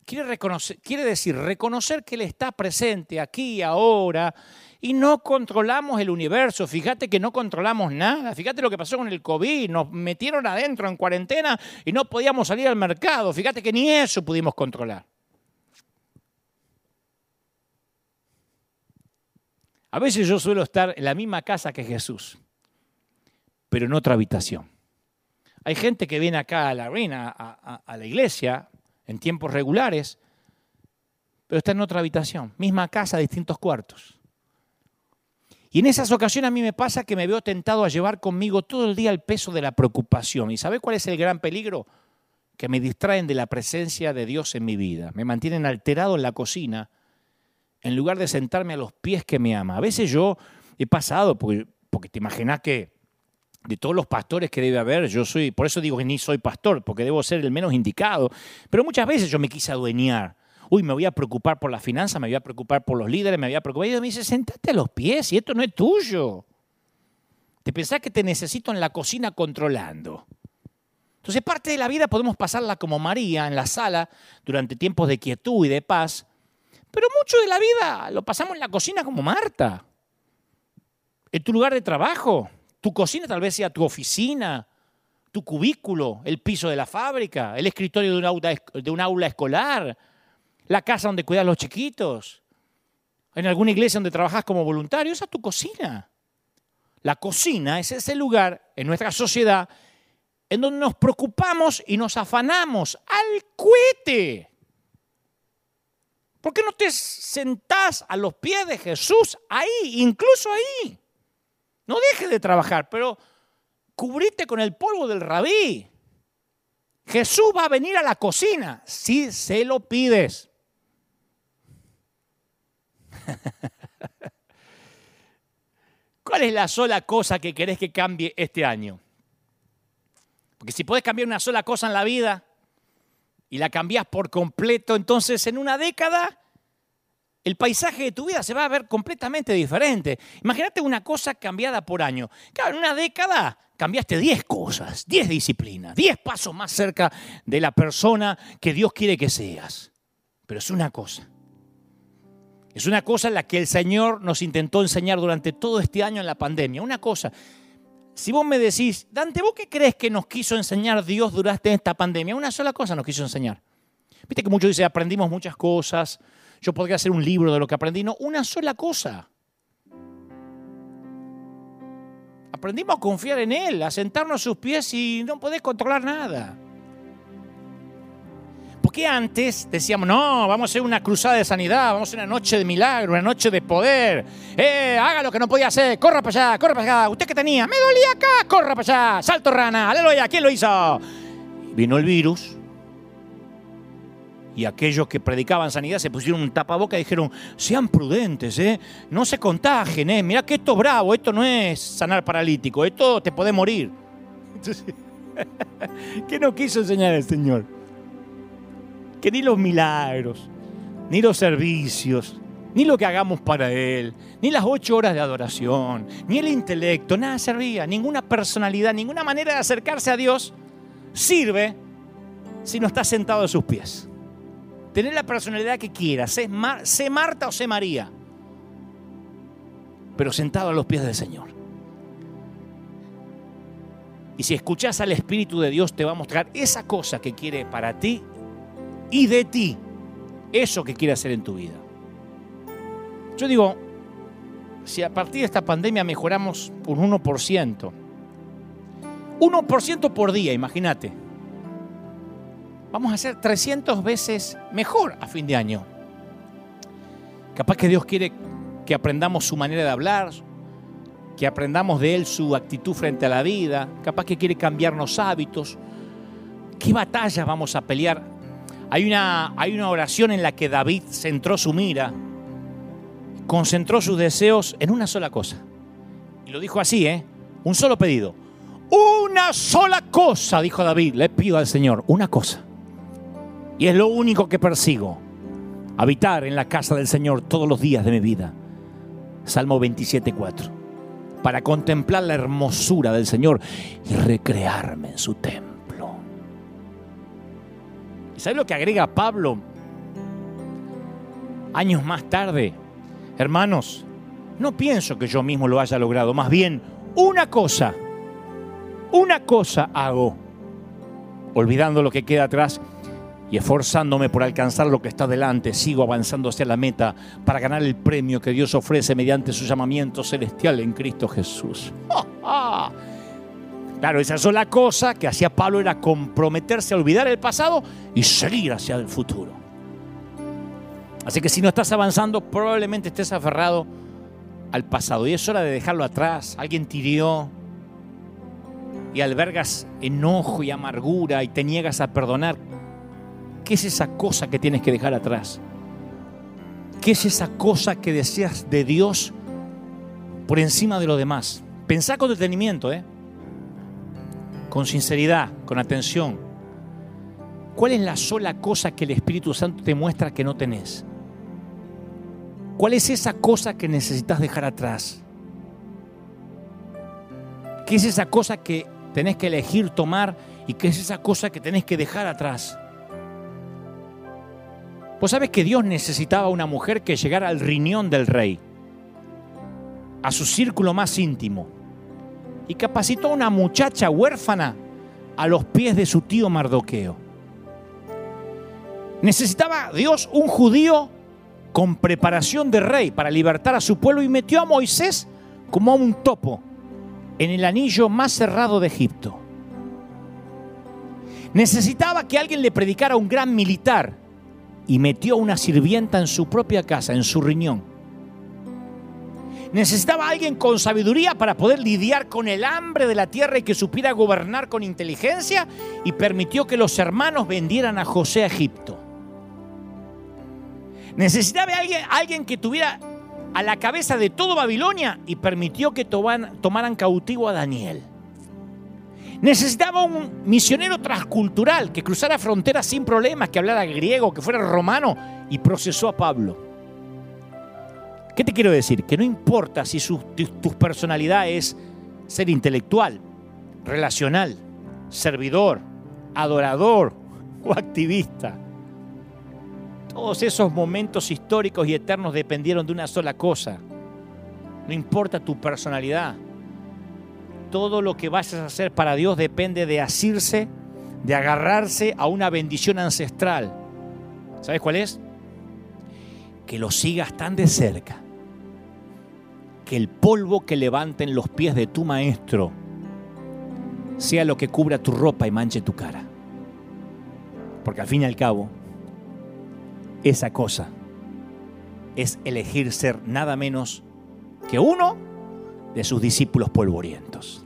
Quiere, decir reconocer que Él está presente aquí, ahora, y no controlamos el universo. Fíjate que no controlamos nada. Fíjate lo que pasó con el COVID. Nos metieron adentro en cuarentena y no podíamos salir al mercado. Fíjate que ni eso pudimos controlar. A veces yo suelo estar en la misma casa que Jesús, pero en otra habitación. Hay gente que viene acá a la reina, a, a la iglesia, en tiempos regulares, pero está en otra habitación, misma casa, distintos cuartos. Y en esas ocasiones a mí me pasa que me veo tentado a llevar conmigo todo el día el peso de la preocupación. ¿Y sabe cuál es el gran peligro? Que me distraen de la presencia de Dios en mi vida. Me mantienen alterado en la cocina en lugar de sentarme a los pies que me ama. A veces yo he pasado, porque, porque te imaginas que de todos los pastores que debe haber, yo soy, por eso digo que ni soy pastor, porque debo ser el menos indicado. Pero muchas veces yo me quise adueñar uy, me voy a preocupar por la finanza, me voy a preocupar por los líderes, me voy a preocupar. Y me dice, sentate a los pies y esto no es tuyo. Te pensás que te necesito en la cocina controlando. Entonces, parte de la vida podemos pasarla como María en la sala durante tiempos de quietud y de paz, pero mucho de la vida lo pasamos en la cocina como Marta. En tu lugar de trabajo, tu cocina tal vez sea tu oficina, tu cubículo, el piso de la fábrica, el escritorio de un aula, de un aula escolar, la casa donde cuidas a los chiquitos, en alguna iglesia donde trabajas como voluntario, esa es tu cocina. La cocina es ese lugar en nuestra sociedad en donde nos preocupamos y nos afanamos al cohete. ¿Por qué no te sentás a los pies de Jesús ahí, incluso ahí? No dejes de trabajar, pero cubrite con el polvo del rabí. Jesús va a venir a la cocina si se lo pides. ¿Cuál es la sola cosa que querés que cambie este año? Porque si podés cambiar una sola cosa en la vida y la cambiás por completo, entonces en una década el paisaje de tu vida se va a ver completamente diferente. Imagínate una cosa cambiada por año. Claro, en una década cambiaste 10 cosas, 10 disciplinas, 10 pasos más cerca de la persona que Dios quiere que seas. Pero es una cosa. Es una cosa la que el Señor nos intentó enseñar durante todo este año en la pandemia. Una cosa, si vos me decís, Dante, ¿vos qué crees que nos quiso enseñar Dios durante esta pandemia? Una sola cosa nos quiso enseñar. Viste que muchos dicen, aprendimos muchas cosas, yo podría hacer un libro de lo que aprendí. No, una sola cosa. Aprendimos a confiar en Él, a sentarnos a sus pies y no podés controlar nada. Porque antes decíamos, no, vamos a hacer una cruzada de sanidad, vamos a hacer una noche de milagro, una noche de poder. Eh, haga lo que no podía hacer, corra para allá, corra para allá. ¿Usted qué tenía? Me dolía acá, corra para allá, salto rana, aleluya, ¿quién lo hizo? Vino el virus y aquellos que predicaban sanidad se pusieron un tapaboca y dijeron, sean prudentes, ¿eh? no se contagien, ¿eh? mirá que esto es bravo, esto no es sanar paralítico, esto te puede morir. ¿Qué nos quiso enseñar el Señor? que ni los milagros, ni los servicios, ni lo que hagamos para Él, ni las ocho horas de adoración, ni el intelecto, nada servía, ninguna personalidad, ninguna manera de acercarse a Dios sirve si no está sentado a sus pies. Tener la personalidad que quieras, sé, Marta o sé María, pero sentado a los pies del Señor. Y si escuchas al Espíritu de Dios, te va a mostrar esa cosa que quiere para ti y de ti eso que quiere hacer en tu vida. Yo digo, si a partir de esta pandemia mejoramos un 1%, 1% por día, imagínate, vamos a ser 300 veces mejor a fin de año. Capaz que Dios quiere que aprendamos su manera de hablar, que aprendamos de Él su actitud frente a la vida, capaz que quiere cambiarnos hábitos. ¿Qué batallas vamos a pelear hay una, hay una oración en la que David centró su mira, concentró sus deseos en una sola cosa. Y lo dijo así, ¿eh? Un solo pedido. Una sola cosa, dijo David, le pido al Señor, una cosa. Y es lo único que persigo, habitar en la casa del Señor todos los días de mi vida. Salmo 27.4. Para contemplar la hermosura del Señor y recrearme en su templo. ¿Y lo que agrega Pablo? Años más tarde, hermanos, no pienso que yo mismo lo haya logrado, más bien una cosa, una cosa hago, olvidando lo que queda atrás y esforzándome por alcanzar lo que está delante, sigo avanzando hacia la meta para ganar el premio que Dios ofrece mediante su llamamiento celestial en Cristo Jesús. Claro, esa sola cosa que hacía Pablo era comprometerse a olvidar el pasado y seguir hacia el futuro. Así que si no estás avanzando, probablemente estés aferrado al pasado. Y es hora de dejarlo atrás. Alguien tirió y albergas enojo y amargura y te niegas a perdonar. ¿Qué es esa cosa que tienes que dejar atrás? ¿Qué es esa cosa que deseas de Dios por encima de lo demás? Pensá con detenimiento, ¿eh? con sinceridad, con atención. ¿Cuál es la sola cosa que el Espíritu Santo te muestra que no tenés? ¿Cuál es esa cosa que necesitas dejar atrás? ¿Qué es esa cosa que tenés que elegir tomar y qué es esa cosa que tenés que dejar atrás? Vos sabes que Dios necesitaba una mujer que llegara al riñón del rey, a su círculo más íntimo y capacitó a una muchacha huérfana a los pies de su tío Mardoqueo. Necesitaba Dios un judío con preparación de rey para libertar a su pueblo y metió a Moisés como a un topo en el anillo más cerrado de Egipto. Necesitaba que alguien le predicara a un gran militar y metió una sirvienta en su propia casa, en su riñón. Necesitaba alguien con sabiduría para poder lidiar con el hambre de la tierra y que supiera gobernar con inteligencia y permitió que los hermanos vendieran a José a Egipto. Necesitaba alguien, alguien que tuviera a la cabeza de todo Babilonia y permitió que tomaran cautivo a Daniel. Necesitaba un misionero transcultural que cruzara fronteras sin problemas, que hablara griego, que fuera romano y procesó a Pablo. ¿Qué te quiero decir? Que no importa si tu personalidad es ser intelectual, relacional, servidor, adorador o activista. Todos esos momentos históricos y eternos dependieron de una sola cosa. No importa tu personalidad. Todo lo que vayas a hacer para Dios depende de asirse, de agarrarse a una bendición ancestral. ¿Sabes cuál es? Que lo sigas tan de cerca. Que el polvo que levanten los pies de tu maestro sea lo que cubra tu ropa y manche tu cara. Porque al fin y al cabo, esa cosa es elegir ser nada menos que uno de sus discípulos polvorientos.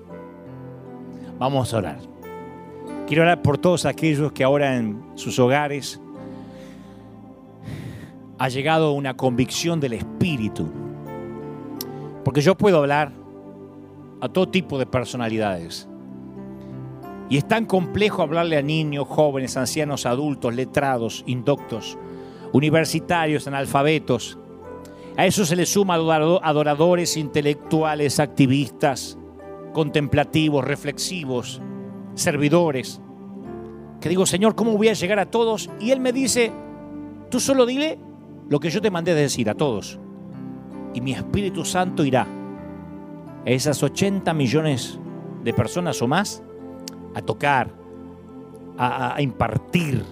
Vamos a orar. Quiero orar por todos aquellos que ahora en sus hogares ha llegado una convicción del Espíritu. Porque yo puedo hablar a todo tipo de personalidades. Y es tan complejo hablarle a niños, jóvenes, ancianos, adultos, letrados, indoctos, universitarios, analfabetos. A eso se le suma adoradores intelectuales, activistas, contemplativos, reflexivos, servidores. Que digo, Señor, ¿cómo voy a llegar a todos? Y Él me dice, tú solo dile lo que yo te mandé decir a todos. Y mi Espíritu Santo irá a esas 80 millones de personas o más a tocar, a, impartir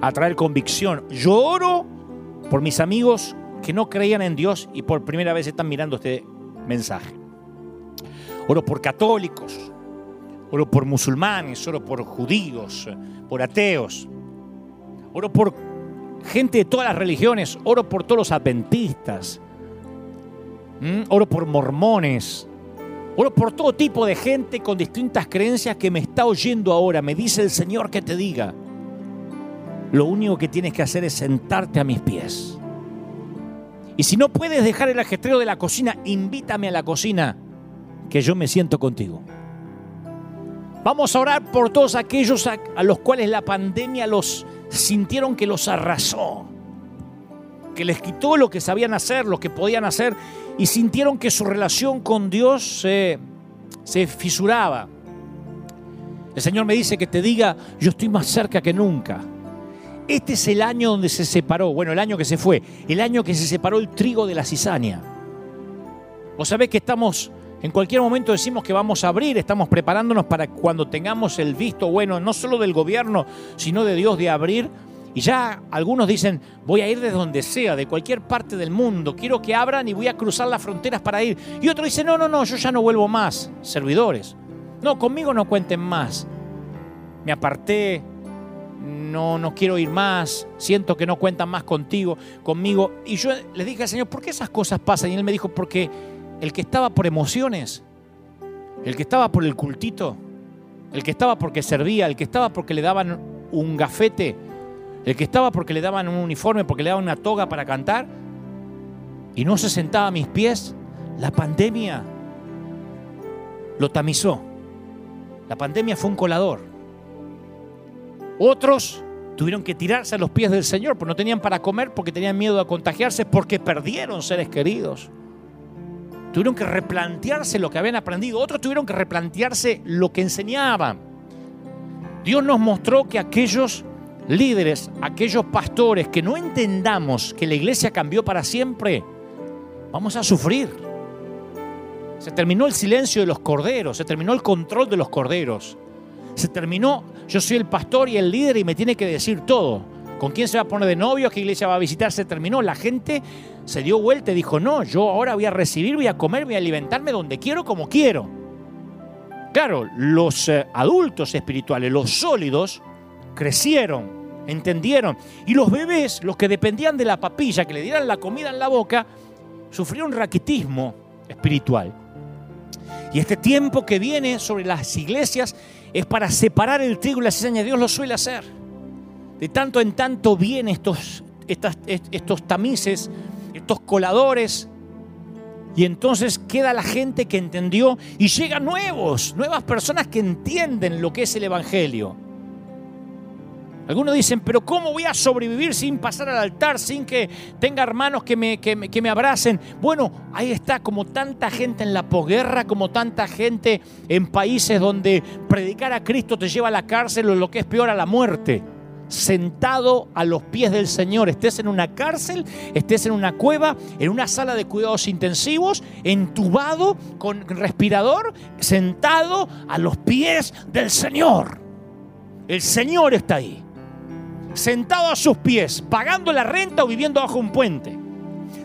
a traer convicción. Yo oro por mis amigos que no creían en Dios y por primera vez están mirando este mensaje. Oro por católicos, oro por musulmanes, oro por judíos, por ateos, oro por gente de todas las religiones, oro por todos los adventistas, oro por mormones, oro por todo tipo de gente con distintas creencias que me está oyendo ahora. Me dice el Señor que te diga, lo único que tienes que hacer es sentarte a mis pies. Y si no puedes dejar el ajetreo de la cocina, invítame a la cocina, que yo me siento contigo. Vamos a orar por todos aquellos a, los cuales la pandemia los sintieron que los arrasó, que les quitó lo que sabían hacer, lo que podían hacer, y sintieron que su relación con Dios se, se fisuraba. El Señor me dice que te diga, yo estoy más cerca que nunca. Este es el año donde se separó, bueno, el año que se fue, el año que se separó el trigo de la cizaña. Vos sabés que estamos, en cualquier momento decimos que vamos a abrir, estamos preparándonos para cuando tengamos el visto bueno, no solo del gobierno, sino de Dios de abrir. Y ya algunos dicen, voy a ir de donde sea, de cualquier parte del mundo, quiero que abran y voy a cruzar las fronteras para ir. Y otro dice, no, no, no, yo ya no vuelvo más, servidores. No, conmigo no cuenten más. Me aparté, no, no quiero ir más, siento que no cuentan más contigo, conmigo. Y yo le dije al Señor, ¿por qué esas cosas pasan? Y Él me dijo, porque el que estaba por emociones, el que estaba por el cultito, el que estaba porque servía, el que estaba porque le daban un gafete, el que estaba porque le daban un uniforme, porque le daban una toga para cantar, y no se sentaba a mis pies, la pandemia lo tamizó. La pandemia fue un colador. Otros tuvieron que tirarse a los pies del Señor, porque no tenían para comer, porque tenían miedo a contagiarse, porque perdieron seres queridos. Tuvieron que replantearse lo que habían aprendido. Otros tuvieron que replantearse lo que enseñaban. Dios nos mostró que aquellos líderes, aquellos pastores que no entendamos que la iglesia cambió para siempre, vamos a sufrir. Se terminó el silencio de los corderos, se terminó el control de los corderos. Se terminó, yo soy el pastor y el líder y me tiene que decir todo. ¿Con quién se va a poner de novio? ¿A qué iglesia va a visitar? Se terminó. La gente se dio vuelta y dijo, no, yo ahora voy a recibir, voy a comer, voy a alimentarme donde quiero, como quiero. Claro, los eh, adultos espirituales, los sólidos, crecieron, entendieron. Y los bebés, los que dependían de la papilla, que le dieran la comida en la boca, sufrieron raquitismo espiritual. Y este tiempo que viene sobre las iglesias es para separar el trigo y la cizaña. Dios lo suele hacer. De tanto en tanto vienen estos, estos tamices, estos coladores. Y entonces queda la gente que entendió y llegan nuevos, nuevas personas que entienden lo que es el Evangelio. Algunos dicen, pero ¿cómo voy a sobrevivir sin pasar al altar, sin que tenga hermanos que me, que, me abracen? Bueno, ahí está, como tanta gente en la posguerra, como tanta gente en países donde predicar a Cristo te lleva a la cárcel o lo que es peor a la muerte. sentado a los pies del Señor, estés en una cárcel, estés en una cueva, en una sala de cuidados intensivos, entubado, con respirador, sentado a los pies del Señor. El Señor está ahí, sentado a sus pies, pagando la renta o viviendo bajo un puente,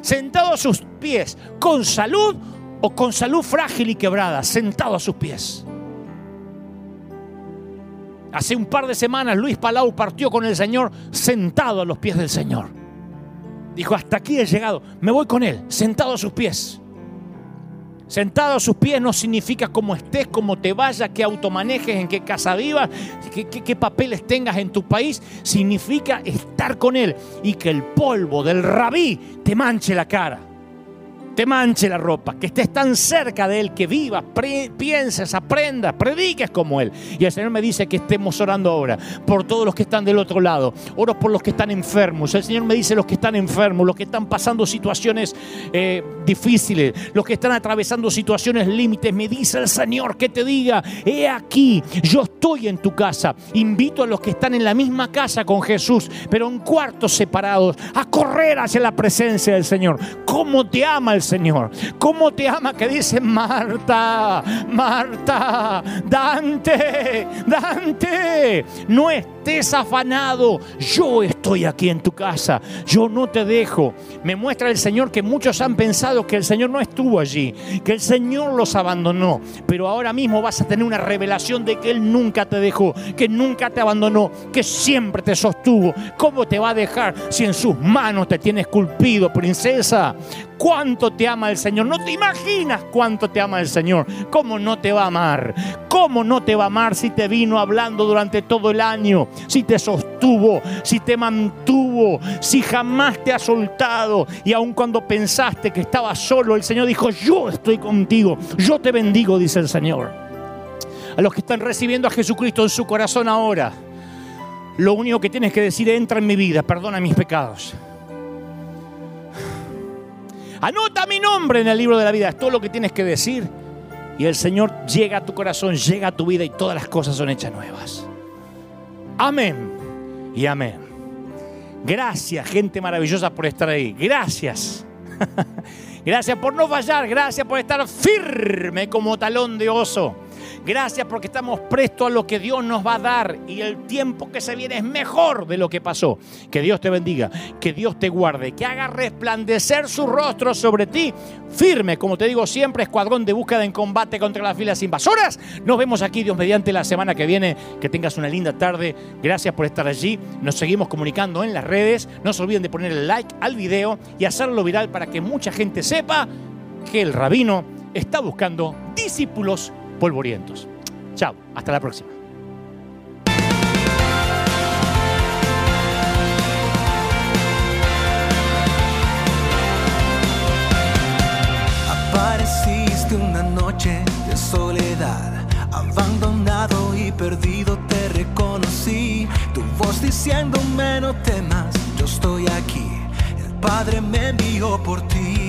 sentado a sus pies, con salud o con salud frágil y quebrada, sentado a sus pies. Hace un par de semanas Luis Palau partió con el Señor sentado a los pies del Señor. Dijo, hasta aquí he llegado, me voy con Él, sentado a sus pies. Sentado a sus pies no significa cómo estés, cómo te vayas, qué auto manejes, en qué casa vivas, qué, qué, papeles tengas en tu país. Significa estar con Él y que el polvo del rabí te manche la cara te manche la ropa, que estés tan cerca de Él, que vivas, pienses, aprendas, prediques como Él. Y el Señor me dice que estemos orando ahora por todos los que están del otro lado. Oro por los que están enfermos. El Señor me dice los que están enfermos, los que están pasando situaciones eh, difíciles, los que están atravesando situaciones límites. Me dice el Señor que te diga, he aquí, yo estoy en tu casa. Invito a los que están en la misma casa con Jesús, pero en cuartos separados, a correr hacia la presencia del Señor. ¿Cómo te ama el Señor. ¿Cómo te ama que dice Marta, Marta, Dante, Dante? No estés afanado. Yo estoy aquí en tu casa. Yo no te dejo. Me muestra el Señor que muchos han pensado que el Señor no estuvo allí, que el Señor los abandonó. Pero ahora mismo vas a tener una revelación de que Él nunca te dejó, que nunca te abandonó, que siempre te sostuvo. ¿Cómo te va a dejar si en sus manos te tiene esculpido, princesa? ¿Cuánto te ama el Señor. No te imaginas cuánto te ama el Señor. ¿Cómo no te va a amar? ¿Cómo no te va a amar si te vino hablando durante todo el año? Si te sostuvo, si te mantuvo, si jamás te ha soltado. Y aun cuando pensaste que estabas solo, el Señor dijo, yo estoy contigo. Yo te bendigo, dice el Señor. A los que están recibiendo a Jesucristo en su corazón ahora, lo único que tienes que decir, entra en mi vida, perdona mis pecados. Anota mi nombre en el libro de la vida. Es todo lo que tienes que decir. Y el Señor llega a tu corazón, llega a tu vida y todas las cosas son hechas nuevas. Amén y amén. Gracias, gente maravillosa, por estar ahí. Gracias. Gracias por no fallar. Gracias por estar firme como talón de oso. Gracias porque estamos prestos a lo que Dios nos va a dar y el tiempo que se viene es mejor de lo que pasó. Que Dios te bendiga, que Dios te guarde, que haga resplandecer su rostro sobre ti. Firme, como te digo siempre, escuadrón de búsqueda en combate contra las filas invasoras. Nos vemos aquí, Dios mediante, la semana que viene. Que tengas una linda tarde. Gracias por estar allí. Nos seguimos comunicando en las redes. No se olviden de poner el like al video y hacerlo viral para que mucha gente sepa que el rabino está buscando discípulos polvorientos. Chao, hasta la próxima. Apareciste una noche de soledad, abandonado y perdido te reconocí. Tu voz diciéndome no temas, yo estoy aquí. El Padre me envió por ti.